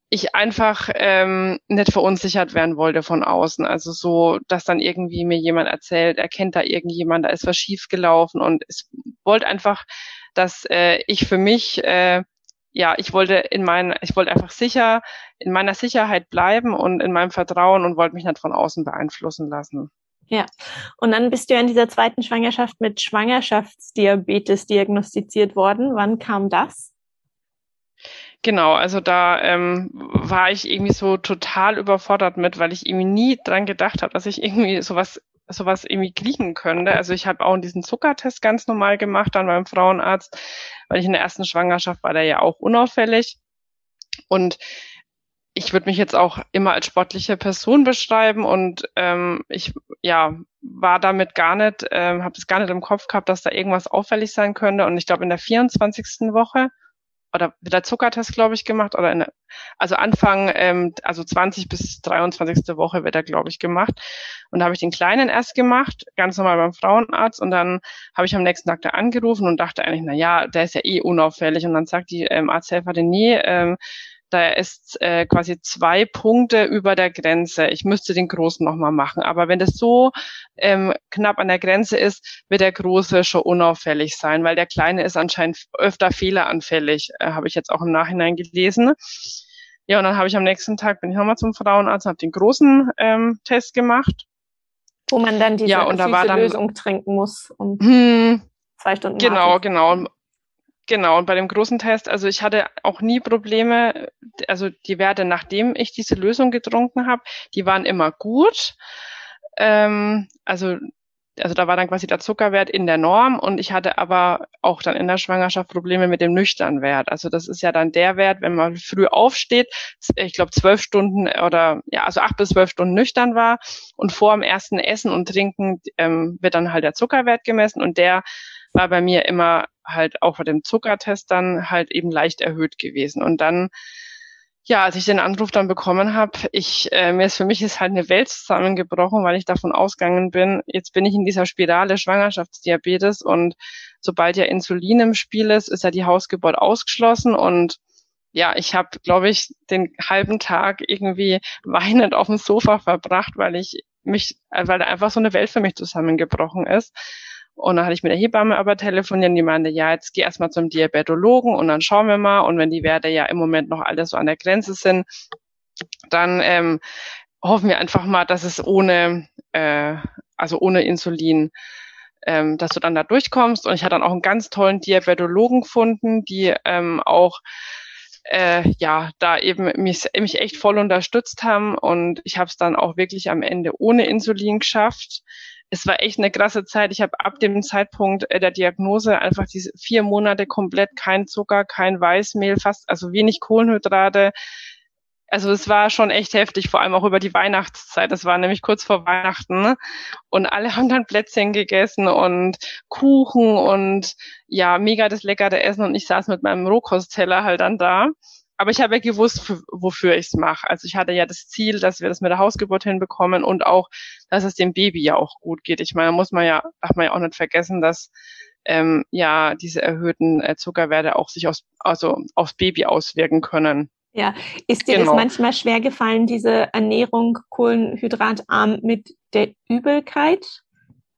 ich einfach ähm, nicht verunsichert werden wollte von außen. Also so, dass dann irgendwie mir jemand erzählt, er kennt da irgendjemand, da ist was schiefgelaufen und es wollte einfach dass äh, ich für mich äh, ja, ich wollte in mein, ich wollte einfach sicher in meiner Sicherheit bleiben und in meinem Vertrauen und wollte mich nicht von außen beeinflussen lassen. Ja, und dann bist du ja in dieser zweiten Schwangerschaft mit Schwangerschaftsdiabetes diagnostiziert worden. Wann kam das? Genau, also da ähm, war ich irgendwie so total überfordert mit, weil ich irgendwie nie dran gedacht habe, dass ich irgendwie sowas sowas irgendwie kriegen könnte. Also ich habe auch diesen Zuckertest ganz normal gemacht dann beim Frauenarzt, weil ich in der ersten Schwangerschaft war der ja auch unauffällig. Und ich würde mich jetzt auch immer als sportliche Person beschreiben und ähm, ich ja war damit gar nicht, ähm, habe es gar nicht im Kopf gehabt, dass da irgendwas auffällig sein könnte. Und ich glaube in der 24. Woche oder wird der Zuckertest, glaube ich, gemacht oder in, also Anfang, ähm, also 20 bis 23. Woche wird er, glaube ich, gemacht. Und da habe ich den Kleinen erst gemacht, ganz normal beim Frauenarzt und dann habe ich am nächsten Tag da angerufen und dachte eigentlich, na ja, der ist ja eh unauffällig und dann sagt die ähm, Arzthelferin, nee, ähm, da ist äh, quasi zwei Punkte über der Grenze. Ich müsste den Großen nochmal machen. Aber wenn das so ähm, knapp an der Grenze ist, wird der Große schon unauffällig sein, weil der Kleine ist anscheinend öfter fehleranfällig, äh, habe ich jetzt auch im Nachhinein gelesen. Ja, und dann habe ich am nächsten Tag, bin ich nochmal zum Frauenarzt, habe den großen ähm, Test gemacht. Wo man dann diese ja, und da war dann, Lösung trinken muss und hm, zwei Stunden Genau, warten. genau. Genau, und bei dem großen Test, also ich hatte auch nie Probleme, also die Werte, nachdem ich diese Lösung getrunken habe, die waren immer gut. Ähm, also also da war dann quasi der Zuckerwert in der Norm und ich hatte aber auch dann in der Schwangerschaft Probleme mit dem nüchtern Wert. Also das ist ja dann der Wert, wenn man früh aufsteht, ich glaube zwölf Stunden oder ja, also acht bis zwölf Stunden nüchtern war und vor dem ersten Essen und Trinken ähm, wird dann halt der Zuckerwert gemessen und der war bei mir immer halt auch bei dem Zuckertest dann halt eben leicht erhöht gewesen. Und dann ja, als ich den Anruf dann bekommen habe, ich äh, mir ist für mich ist halt eine Welt zusammengebrochen, weil ich davon ausgegangen bin, jetzt bin ich in dieser Spirale Schwangerschaftsdiabetes und sobald ja Insulin im Spiel ist, ist ja die Hausgeburt ausgeschlossen und ja, ich habe, glaube ich, den halben Tag irgendwie weinend auf dem Sofa verbracht, weil ich mich, weil da einfach so eine Welt für mich zusammengebrochen ist. Und dann hatte ich mit der Hebamme aber telefoniert und die meinte, ja, jetzt geh erstmal zum Diabetologen und dann schauen wir mal. Und wenn die Werte ja im Moment noch alle so an der Grenze sind, dann ähm, hoffen wir einfach mal, dass es ohne, äh, also ohne Insulin, ähm, dass du dann da durchkommst. Und ich hatte dann auch einen ganz tollen Diabetologen gefunden, die ähm, auch äh, ja, da eben mich, mich echt voll unterstützt haben und ich habe es dann auch wirklich am Ende ohne Insulin geschafft es war echt eine krasse Zeit. Ich habe ab dem Zeitpunkt äh, der Diagnose einfach diese vier Monate komplett kein Zucker, kein Weißmehl, fast, also wenig Kohlenhydrate. Also es war schon echt heftig, vor allem auch über die Weihnachtszeit. Das war nämlich kurz vor Weihnachten. Ne? Und alle haben dann Plätzchen gegessen und Kuchen und ja, mega das leckere Essen. Und ich saß mit meinem Rohkostteller halt dann da. Aber ich habe ja gewusst, wofür ich es mache. Also ich hatte ja das Ziel, dass wir das mit der Hausgeburt hinbekommen und auch, dass es dem Baby ja auch gut geht. Ich meine, muss man ja, darf man ja auch nicht vergessen, dass ähm, ja diese erhöhten äh, Zuckerwerte auch sich aus, also aufs Baby auswirken können. Ja, ist dir genau. das manchmal schwer gefallen, diese Ernährung kohlenhydratarm mit der Übelkeit?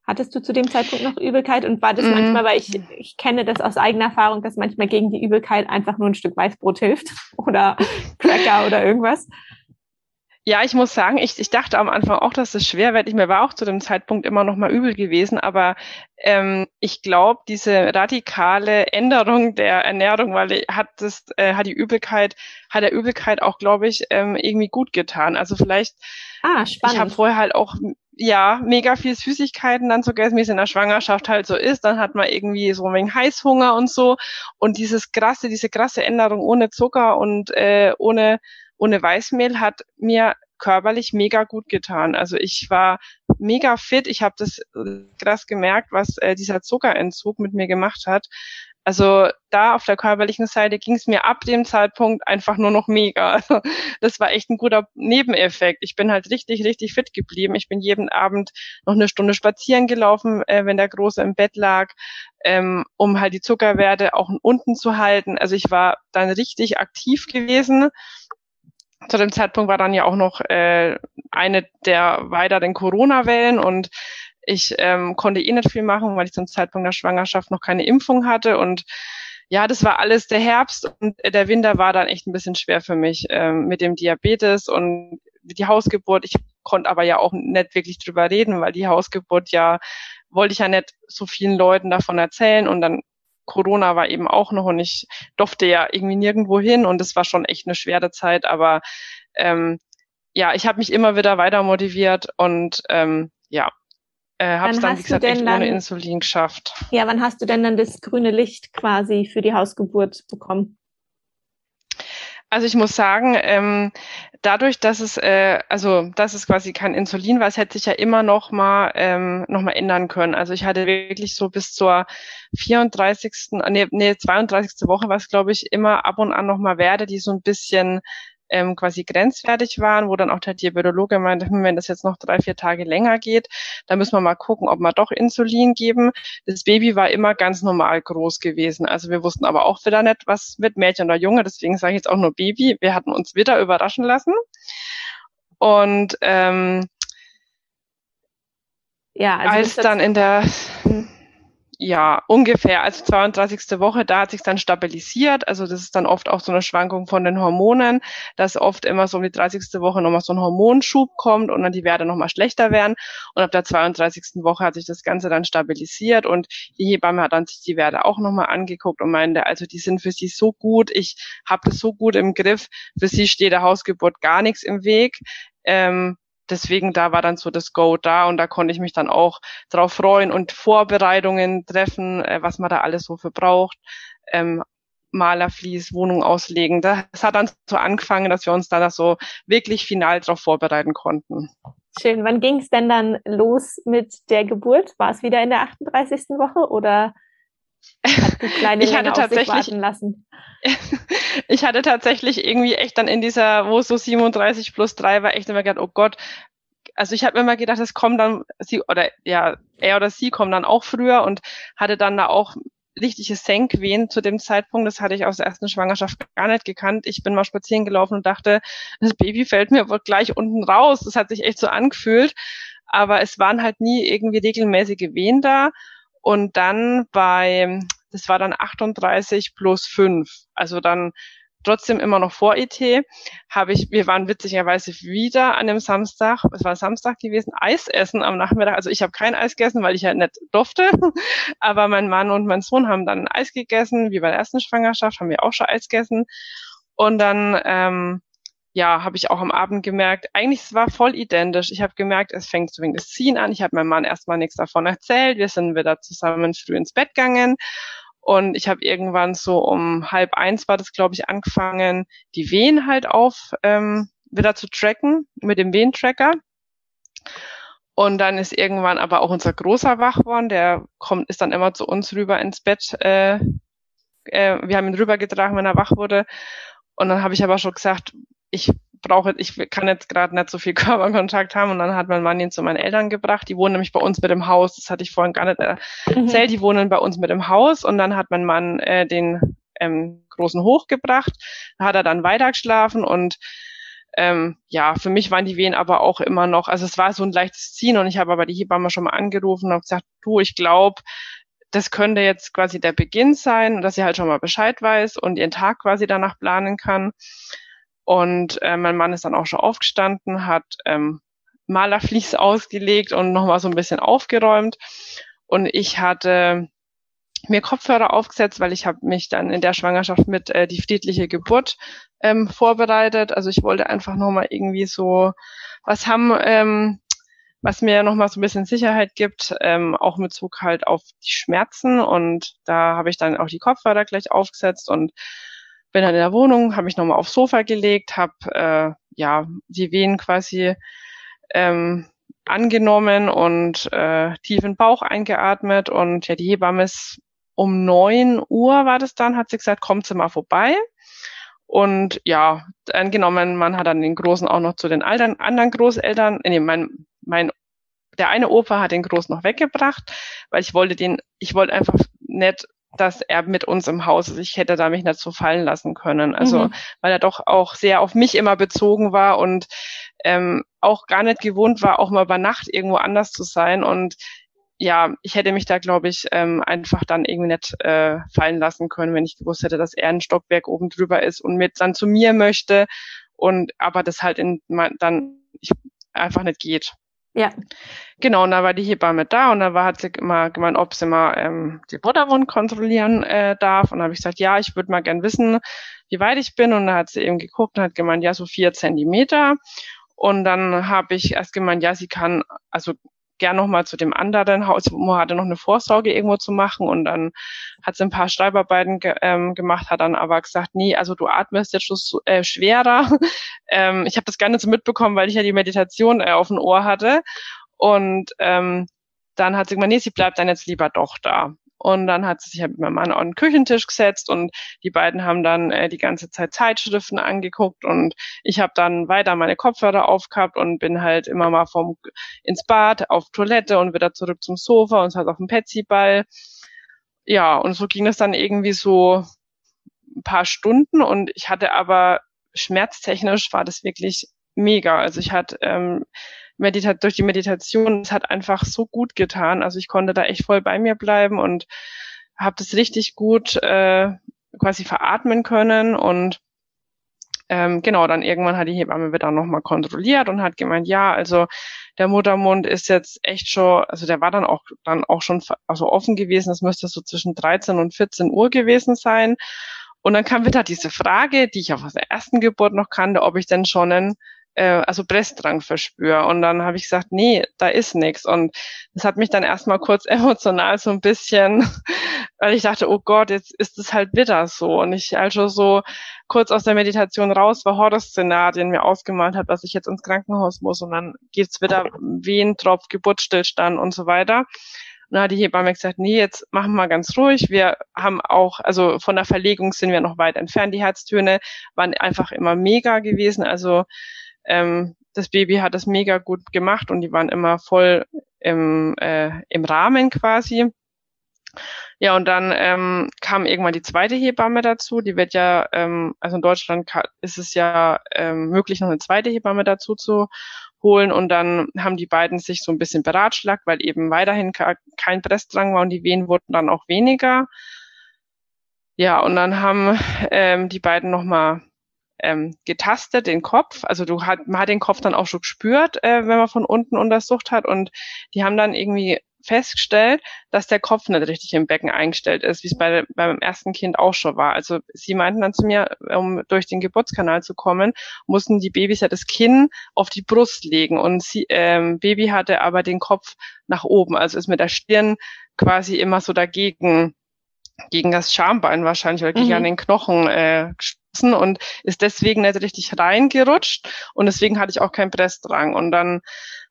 Hattest du zu dem Zeitpunkt noch Übelkeit und war das mm. manchmal, weil ich, ich kenne das aus eigener Erfahrung, dass manchmal gegen die Übelkeit einfach nur ein Stück Weißbrot hilft oder Cracker oder irgendwas? Ja, ich muss sagen, ich, ich dachte am Anfang auch, dass es schwer wird. Ich mir war auch zu dem Zeitpunkt immer noch mal übel gewesen, aber ähm, ich glaube, diese radikale Änderung der Ernährung, weil hat das, äh, hat die Übelkeit, hat der Übelkeit auch, glaube ich, ähm, irgendwie gut getan. Also vielleicht, ah, spannend. ich habe vorher halt auch ja, mega viel Süßigkeiten dann zu essen, wie es in der Schwangerschaft halt so ist. Dann hat man irgendwie so ein wenig Heißhunger und so. Und dieses krasse, diese krasse Änderung ohne Zucker und äh, ohne, ohne Weißmehl hat mir körperlich mega gut getan. Also ich war mega fit. Ich habe das krass gemerkt, was äh, dieser Zuckerentzug mit mir gemacht hat. Also da auf der körperlichen Seite ging es mir ab dem Zeitpunkt einfach nur noch mega. Also das war echt ein guter Nebeneffekt. Ich bin halt richtig, richtig fit geblieben. Ich bin jeden Abend noch eine Stunde spazieren gelaufen, äh, wenn der Große im Bett lag, ähm, um halt die Zuckerwerte auch unten zu halten. Also ich war dann richtig aktiv gewesen. Zu dem Zeitpunkt war dann ja auch noch äh, eine der weiteren Corona-Wellen und ich ähm, konnte eh nicht viel machen, weil ich zum Zeitpunkt der Schwangerschaft noch keine Impfung hatte. Und ja, das war alles der Herbst und der Winter war dann echt ein bisschen schwer für mich ähm, mit dem Diabetes und die Hausgeburt. Ich konnte aber ja auch nicht wirklich drüber reden, weil die Hausgeburt ja, wollte ich ja nicht so vielen Leuten davon erzählen. Und dann Corona war eben auch noch und ich durfte ja irgendwie nirgendwo hin und es war schon echt eine schwere Zeit, aber ähm, ja, ich habe mich immer wieder weiter motiviert und ähm, ja, äh, habe es dann, wie gesagt, echt dann, ohne Insulin geschafft. Ja, wann hast du denn dann das grüne Licht quasi für die Hausgeburt bekommen? Also ich muss sagen, ähm, dadurch, dass es äh, also dass es quasi kein Insulin war, es hätte sich ja immer noch mal ähm, noch mal ändern können. Also ich hatte wirklich so bis zur 34. nee, nee 32. Woche was glaube ich immer ab und an noch mal Werte, die so ein bisschen ähm, quasi grenzwertig waren, wo dann auch der Diabetologe meinte, hm, wenn das jetzt noch drei, vier Tage länger geht, dann müssen wir mal gucken, ob wir doch Insulin geben. Das Baby war immer ganz normal groß gewesen. Also wir wussten aber auch wieder nicht, was mit Mädchen oder Junge, deswegen sage ich jetzt auch nur Baby. Wir hatten uns wieder überraschen lassen. Und ähm, ja, also als dann in der ja, ungefähr, also 32. Woche, da hat sich dann stabilisiert. Also das ist dann oft auch so eine Schwankung von den Hormonen, dass oft immer so um die 30. Woche nochmal so ein Hormonschub kommt und dann die Werte nochmal schlechter werden. Und ab der 32. Woche hat sich das Ganze dann stabilisiert und die Hebamme hat dann sich die Werte auch nochmal angeguckt und meinte, also die sind für sie so gut, ich habe das so gut im Griff, für sie steht der Hausgeburt gar nichts im Weg. Ähm, deswegen da war dann so das Go da und da konnte ich mich dann auch drauf freuen und Vorbereitungen treffen, äh, was man da alles so für braucht. Ähm, Malerflies, Wohnung auslegen. Das hat dann so angefangen, dass wir uns da so wirklich final darauf vorbereiten konnten. Schön. Wann ging es denn dann los mit der Geburt? War es wieder in der 38. Woche oder ich hatte tatsächlich, lassen? ich hatte tatsächlich irgendwie echt dann in dieser, wo es so 37 plus 3 war, echt immer gedacht, oh Gott, also ich habe immer gedacht, es kommt dann sie oder ja, er oder sie kommen dann auch früher und hatte dann da auch richtige Senkwehen zu dem Zeitpunkt. Das hatte ich aus der ersten Schwangerschaft gar nicht gekannt. Ich bin mal spazieren gelaufen und dachte, das Baby fällt mir wohl gleich unten raus. Das hat sich echt so angefühlt. Aber es waren halt nie irgendwie regelmäßige Wehen da. Und dann bei, das war dann 38 plus 5. Also dann trotzdem immer noch vor IT, habe ich, wir waren witzigerweise wieder an dem Samstag, es war Samstag gewesen, Eis essen am Nachmittag. Also ich habe kein Eis gegessen, weil ich ja nicht durfte. Aber mein Mann und mein Sohn haben dann Eis gegessen, wie bei der ersten Schwangerschaft, haben wir auch schon Eis gegessen. Und dann ähm, ja, habe ich auch am Abend gemerkt, eigentlich es war voll identisch. Ich habe gemerkt, es fängt so wegen des Ziehen an. Ich habe meinem Mann erstmal nichts davon erzählt. Wir sind wieder zusammen früh ins Bett gegangen. Und ich habe irgendwann so um halb eins war das, glaube ich, angefangen, die Wehen halt auf ähm, wieder zu tracken mit dem Wehentracker. Und dann ist irgendwann aber auch unser großer wach geworden, der kommt, ist dann immer zu uns rüber ins Bett. Äh, äh, wir haben ihn rübergetragen, wenn er wach wurde. Und dann habe ich aber schon gesagt, ich brauche, ich kann jetzt gerade nicht so viel Körperkontakt haben und dann hat mein Mann ihn zu meinen Eltern gebracht. Die wohnen nämlich bei uns mit dem Haus. Das hatte ich vorhin gar nicht erzählt. Mhm. Die wohnen bei uns mit dem Haus und dann hat mein Mann äh, den ähm, großen hochgebracht. Da hat er dann weitergeschlafen und ähm, ja, für mich waren die Wehen aber auch immer noch, also es war so ein leichtes Ziehen und ich habe aber die Hebamme schon mal angerufen und gesagt, du, ich glaube, das könnte jetzt quasi der Beginn sein, dass sie halt schon mal Bescheid weiß und ihren Tag quasi danach planen kann. Und äh, mein Mann ist dann auch schon aufgestanden, hat ähm, Malerflies ausgelegt und nochmal so ein bisschen aufgeräumt. Und ich hatte mir Kopfhörer aufgesetzt, weil ich habe mich dann in der Schwangerschaft mit äh, die friedliche Geburt ähm, vorbereitet. Also ich wollte einfach nochmal irgendwie so was haben, ähm, was mir nochmal so ein bisschen Sicherheit gibt, ähm, auch mit Zug halt auf die Schmerzen. Und da habe ich dann auch die Kopfhörer gleich aufgesetzt und bin dann in der Wohnung, habe mich nochmal aufs Sofa gelegt, habe äh, ja die Wehen quasi ähm, angenommen und äh, tief in den Bauch eingeatmet und ja, die Hebamme ist um neun Uhr war das dann, hat sie gesagt, kommt sie mal vorbei. Und ja, angenommen, man hat dann den Großen auch noch zu den Altern, anderen Großeltern, nee, mein, mein, der eine Opa hat den Großen noch weggebracht, weil ich wollte den, ich wollte einfach nicht dass er mit uns im Haus ist. Ich hätte da mich nicht so fallen lassen können. Also, mhm. weil er doch auch sehr auf mich immer bezogen war und ähm, auch gar nicht gewohnt war, auch mal über Nacht irgendwo anders zu sein. Und ja, ich hätte mich da, glaube ich, ähm, einfach dann irgendwie nicht äh, fallen lassen können, wenn ich gewusst hätte, dass er ein Stockwerk oben drüber ist und mit dann zu mir möchte und aber das halt in dann ich, einfach nicht geht. Ja. Genau, und da war die Hebamme da und da war, hat sie immer gemeint, ob sie mal ähm, die Mutterwund kontrollieren äh, darf. Und da habe ich gesagt, ja, ich würde mal gern wissen, wie weit ich bin. Und da hat sie eben geguckt und hat gemeint, ja, so vier Zentimeter. Und dann habe ich erst gemeint, ja, sie kann, also gern noch mal zu dem anderen Haus, wo hatte noch eine Vorsorge irgendwo zu machen und dann hat sie ein paar Schreibarbeiten ge ähm, gemacht, hat dann aber gesagt, nee, also du atmest jetzt schon so, äh, schwerer. ähm, ich habe das gar nicht so mitbekommen, weil ich ja die Meditation äh, auf dem Ohr hatte und ähm, dann hat sie gesagt, nee, sie bleibt dann jetzt lieber doch da. Und dann hat sie sich halt mit meinem Mann an den Küchentisch gesetzt und die beiden haben dann äh, die ganze Zeit Zeitschriften angeguckt und ich habe dann weiter meine Kopfhörer aufgehabt und bin halt immer mal vom ins Bad, auf Toilette und wieder zurück zum Sofa und halt auf dem Petsy-Ball. Ja, und so ging es dann irgendwie so ein paar Stunden und ich hatte aber schmerztechnisch war das wirklich mega. Also ich hatte ähm, Medita durch die Meditation, es hat einfach so gut getan. Also ich konnte da echt voll bei mir bleiben und habe das richtig gut äh, quasi veratmen können und ähm, genau, dann irgendwann hat die Hebamme wieder nochmal kontrolliert und hat gemeint, ja, also der Muttermund ist jetzt echt schon, also der war dann auch dann auch schon also offen gewesen, das müsste so zwischen 13 und 14 Uhr gewesen sein. Und dann kam wieder diese Frage, die ich auch aus der ersten Geburt noch kannte, ob ich denn schon einen äh, also Brestdrang verspüre. Und dann habe ich gesagt, nee, da ist nichts. Und das hat mich dann erstmal kurz emotional so ein bisschen, weil ich dachte, oh Gott, jetzt ist es halt wieder so. Und ich also so kurz aus der Meditation raus war Horrorszenarien mir ausgemalt hat, dass ich jetzt ins Krankenhaus muss und dann geht's wieder Wehentropf, Geburtsstillstand und so weiter. Und dann hat die Hebamme gesagt, nee, jetzt machen wir ganz ruhig. Wir haben auch, also von der Verlegung sind wir noch weit entfernt. Die Herztöne waren einfach immer mega gewesen. Also ähm, das Baby hat das mega gut gemacht und die waren immer voll im, äh, im Rahmen quasi. Ja, und dann ähm, kam irgendwann die zweite Hebamme dazu. Die wird ja, ähm, also in Deutschland ist es ja ähm, möglich, noch eine zweite Hebamme dazu zu holen. Und dann haben die beiden sich so ein bisschen beratschlagt, weil eben weiterhin kein Pressdrang war und die Wehen wurden dann auch weniger. Ja, und dann haben ähm, die beiden nochmal ähm, getastet, den Kopf. Also du hat, man hat den Kopf dann auch schon gespürt, äh, wenn man von unten untersucht hat. Und die haben dann irgendwie festgestellt, dass der Kopf nicht richtig im Becken eingestellt ist, wie es bei, beim ersten Kind auch schon war. Also sie meinten dann zu mir, um durch den Geburtskanal zu kommen, mussten die Babys ja das Kinn auf die Brust legen und sie, ähm, Baby hatte aber den Kopf nach oben, also ist mit der Stirn quasi immer so dagegen gegen das Schambein wahrscheinlich oder gegen mhm. den Knochen äh, gestoßen und ist deswegen nicht richtig reingerutscht und deswegen hatte ich auch keinen Pressdrang und dann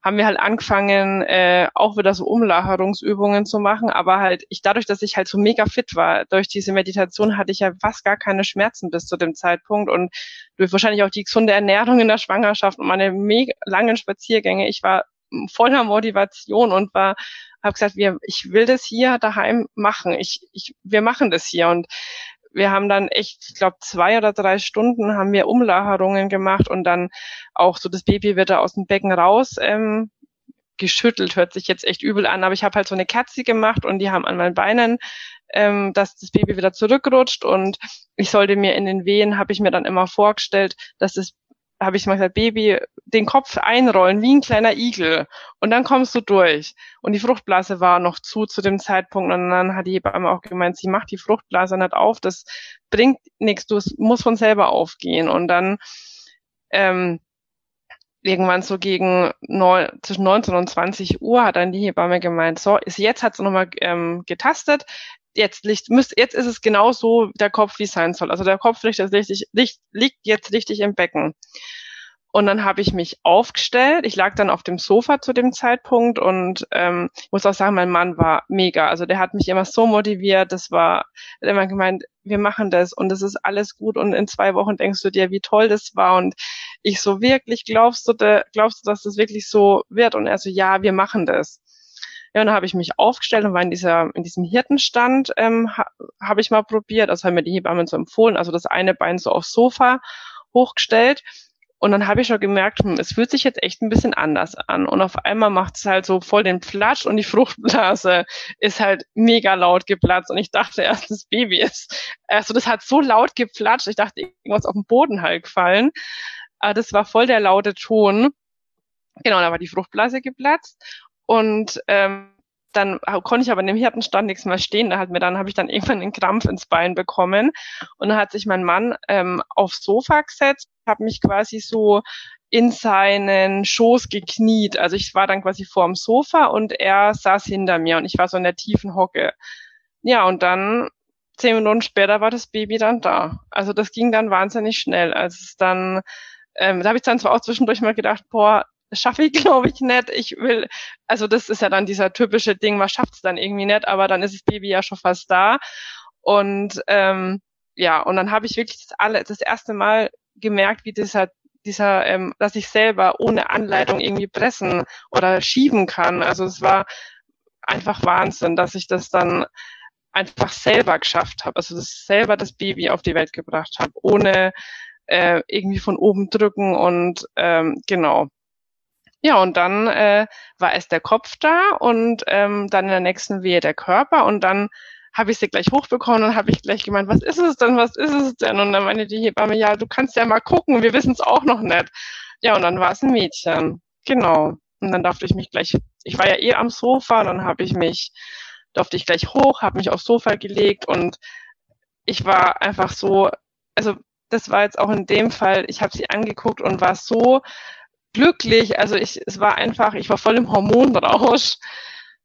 haben wir halt angefangen, äh, auch wieder so Umlagerungsübungen zu machen, aber halt ich dadurch, dass ich halt so mega fit war, durch diese Meditation hatte ich ja fast gar keine Schmerzen bis zu dem Zeitpunkt und durch wahrscheinlich auch die gesunde Ernährung in der Schwangerschaft und meine mega langen Spaziergänge, ich war voller Motivation und war habe gesagt, wir, ich will das hier daheim machen. Ich, ich, wir machen das hier. Und wir haben dann echt, ich glaube, zwei oder drei Stunden haben wir Umlagerungen gemacht und dann auch so das Baby wird da aus dem Becken raus ähm, geschüttelt, hört sich jetzt echt übel an, aber ich habe halt so eine Kerze gemacht und die haben an meinen Beinen, ähm, dass das Baby wieder zurückrutscht. Und ich sollte mir in den Wehen, habe ich mir dann immer vorgestellt, dass das habe ich mal gesagt, Baby, den Kopf einrollen wie ein kleiner Igel. Und dann kommst du durch. Und die Fruchtblase war noch zu zu dem Zeitpunkt. Und dann hat die Hebamme auch gemeint, sie macht die Fruchtblase nicht auf, das bringt nichts, du musst von selber aufgehen. Und dann ähm, irgendwann so gegen neun, zwischen 19 und 20 Uhr hat dann die Hebamme gemeint, so, ist jetzt hat sie nochmal ähm, getastet, jetzt liegt, müsst, jetzt ist es genau so der Kopf, wie sein soll. Also der Kopf liegt, richtig, liegt, liegt jetzt richtig im Becken. Und dann habe ich mich aufgestellt. Ich lag dann auf dem Sofa zu dem Zeitpunkt und ähm, ich muss auch sagen, mein Mann war mega. Also der hat mich immer so motiviert. Das war, hat immer gemeint, wir machen das und es ist alles gut und in zwei Wochen denkst du dir, wie toll das war und ich so wirklich glaubst du, glaubst du, dass das wirklich so wird? Und er so, ja, wir machen das. Ja, und dann habe ich mich aufgestellt und war in dieser, in diesem Hirtenstand, ähm, ha, habe ich mal probiert, also haben mir die Hebammen so empfohlen, also das eine Bein so aufs Sofa hochgestellt. Und dann habe ich schon gemerkt, hm, es fühlt sich jetzt echt ein bisschen anders an. Und auf einmal macht es halt so voll den Platsch und die Fruchtblase ist halt mega laut geplatzt. Und ich dachte erst, das Baby ist. Also das hat so laut geplatscht, ich dachte, irgendwas auf dem Boden halt gefallen. Aber das war voll der laute Ton. Genau, da war die Fruchtblase geplatzt. Und ähm, dann konnte ich aber in dem Hirtenstand nichts mehr stehen. Da hat mir dann habe ich dann irgendwann einen Krampf ins Bein bekommen und dann hat sich mein Mann ähm, aufs Sofa gesetzt, habe mich quasi so in seinen Schoß gekniet. Also ich war dann quasi vor dem Sofa und er saß hinter mir und ich war so in der tiefen Hocke. Ja, und dann zehn Minuten später war das Baby dann da. Also das ging dann wahnsinnig schnell. Also es dann, ähm, da habe ich dann zwar auch zwischendurch mal gedacht, boah, schaffe ich, glaube ich, nicht. Ich will, also das ist ja dann dieser typische Ding, man schafft es dann irgendwie nicht, aber dann ist das Baby ja schon fast da. Und ähm, ja, und dann habe ich wirklich das, alle, das erste Mal gemerkt, wie dieser dieser, ähm, dass ich selber ohne Anleitung irgendwie pressen oder schieben kann. Also es war einfach Wahnsinn, dass ich das dann einfach selber geschafft habe. Also das selber das Baby auf die Welt gebracht habe, ohne äh, irgendwie von oben drücken und ähm, genau Ja, und dann äh, war erst der Kopf da und ähm, dann in der nächsten Wehe der Körper und dann habe ich sie gleich hochbekommen und habe ich gleich gemeint, was ist es denn, was ist es denn? Und dann meinte die Hebamme, ja, du kannst ja mal gucken, wir wissen es auch noch nicht. Ja, und dann war es ein Mädchen. Genau. Und dann durfte ich mich gleich, ich war ja eh am Sofa, dann habe ich mich, durfte ich gleich hoch, habe mich aufs Sofa gelegt und ich war einfach so, also das war jetzt auch in dem Fall, ich habe sie angeguckt und war so glücklich. Also ich, es war einfach, ich war voll im Hormonrausch.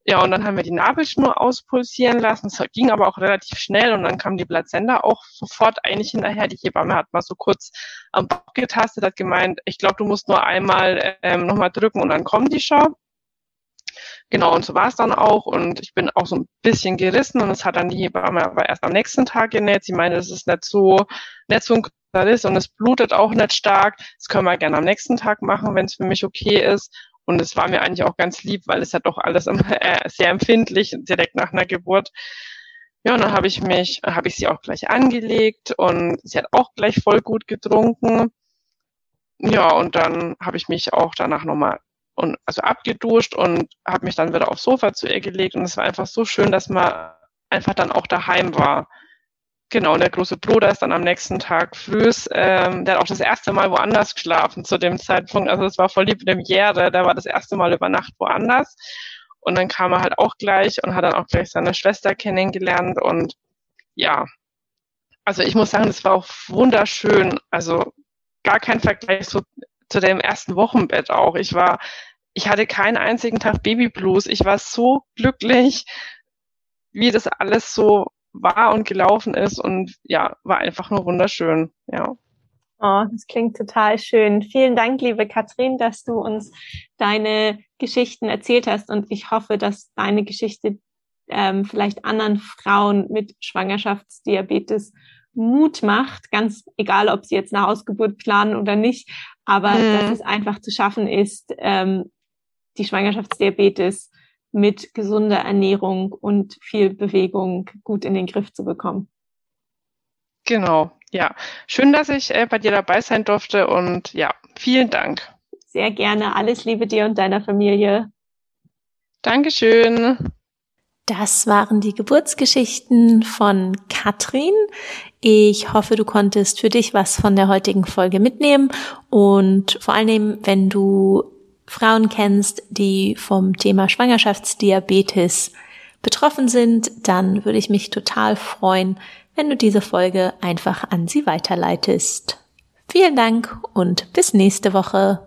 Ja, und dann haben wir die Nabelschnur auspulsieren lassen. Es ging aber auch relativ schnell und dann kam die Plazenta auch sofort eigentlich hinterher. Die Hebamme hat mal so kurz am Bauch getastet, hat gemeint, ich glaube, du musst nur einmal ähm, nochmal drücken und dann kommt die Schau. Genau, und so war es dann auch. Und ich bin auch so ein bisschen gerissen und es hat dann die Hebamme aber erst am nächsten Tag genäht. Sie meinte, es ist nicht so, nicht so ein ist und es blutet auch nicht stark. Das können wir gerne am nächsten Tag machen, wenn es für mich okay ist. Und es war mir eigentlich auch ganz lieb, weil es ja doch alles äh, sehr empfindlich direkt nach einer Geburt. Ja, und dann habe ich mich, habe ich sie auch gleich angelegt und sie hat auch gleich voll gut getrunken. Ja, und dann habe ich mich auch danach nochmal und also abgeduscht und habe mich dann wieder aufs Sofa zu ihr gelegt und es war einfach so schön, dass man einfach dann auch daheim war. Genau, und der große Bruder ist dann am nächsten Tag früh, ähm, der hat auch das erste Mal woanders geschlafen zu dem Zeitpunkt. Also es war voll die Premiere, der war das erste Mal über Nacht woanders. Und dann kam er halt auch gleich und hat dann auch gleich seine Schwester kennengelernt. Und ja, also ich muss sagen, das war auch wunderschön. Also gar kein Vergleich so zu dem ersten Wochenbett auch. Ich war, ich hatte keinen einzigen Tag Babyblues. Ich war so glücklich, wie das alles so war und gelaufen ist und ja, war einfach nur wunderschön, ja. Oh, das klingt total schön. Vielen Dank, liebe Katrin, dass du uns deine Geschichten erzählt hast und ich hoffe, dass deine Geschichte ähm, vielleicht anderen Frauen mit Schwangerschaftsdiabetes Mut macht, ganz egal, ob sie jetzt eine Hausgeburt planen oder nicht, aber mhm. dass es einfach zu schaffen ist, ähm, die Schwangerschaftsdiabetes mit gesunder Ernährung und viel Bewegung gut in den Griff zu bekommen. Genau, ja. Schön, dass ich äh, bei dir dabei sein durfte und ja, vielen Dank. Sehr gerne. Alles Liebe dir und deiner Familie. Dankeschön. Das waren die Geburtsgeschichten von Katrin. Ich hoffe, du konntest für dich was von der heutigen Folge mitnehmen und vor allem, wenn du Frauen kennst, die vom Thema Schwangerschaftsdiabetes betroffen sind, dann würde ich mich total freuen, wenn du diese Folge einfach an sie weiterleitest. Vielen Dank und bis nächste Woche.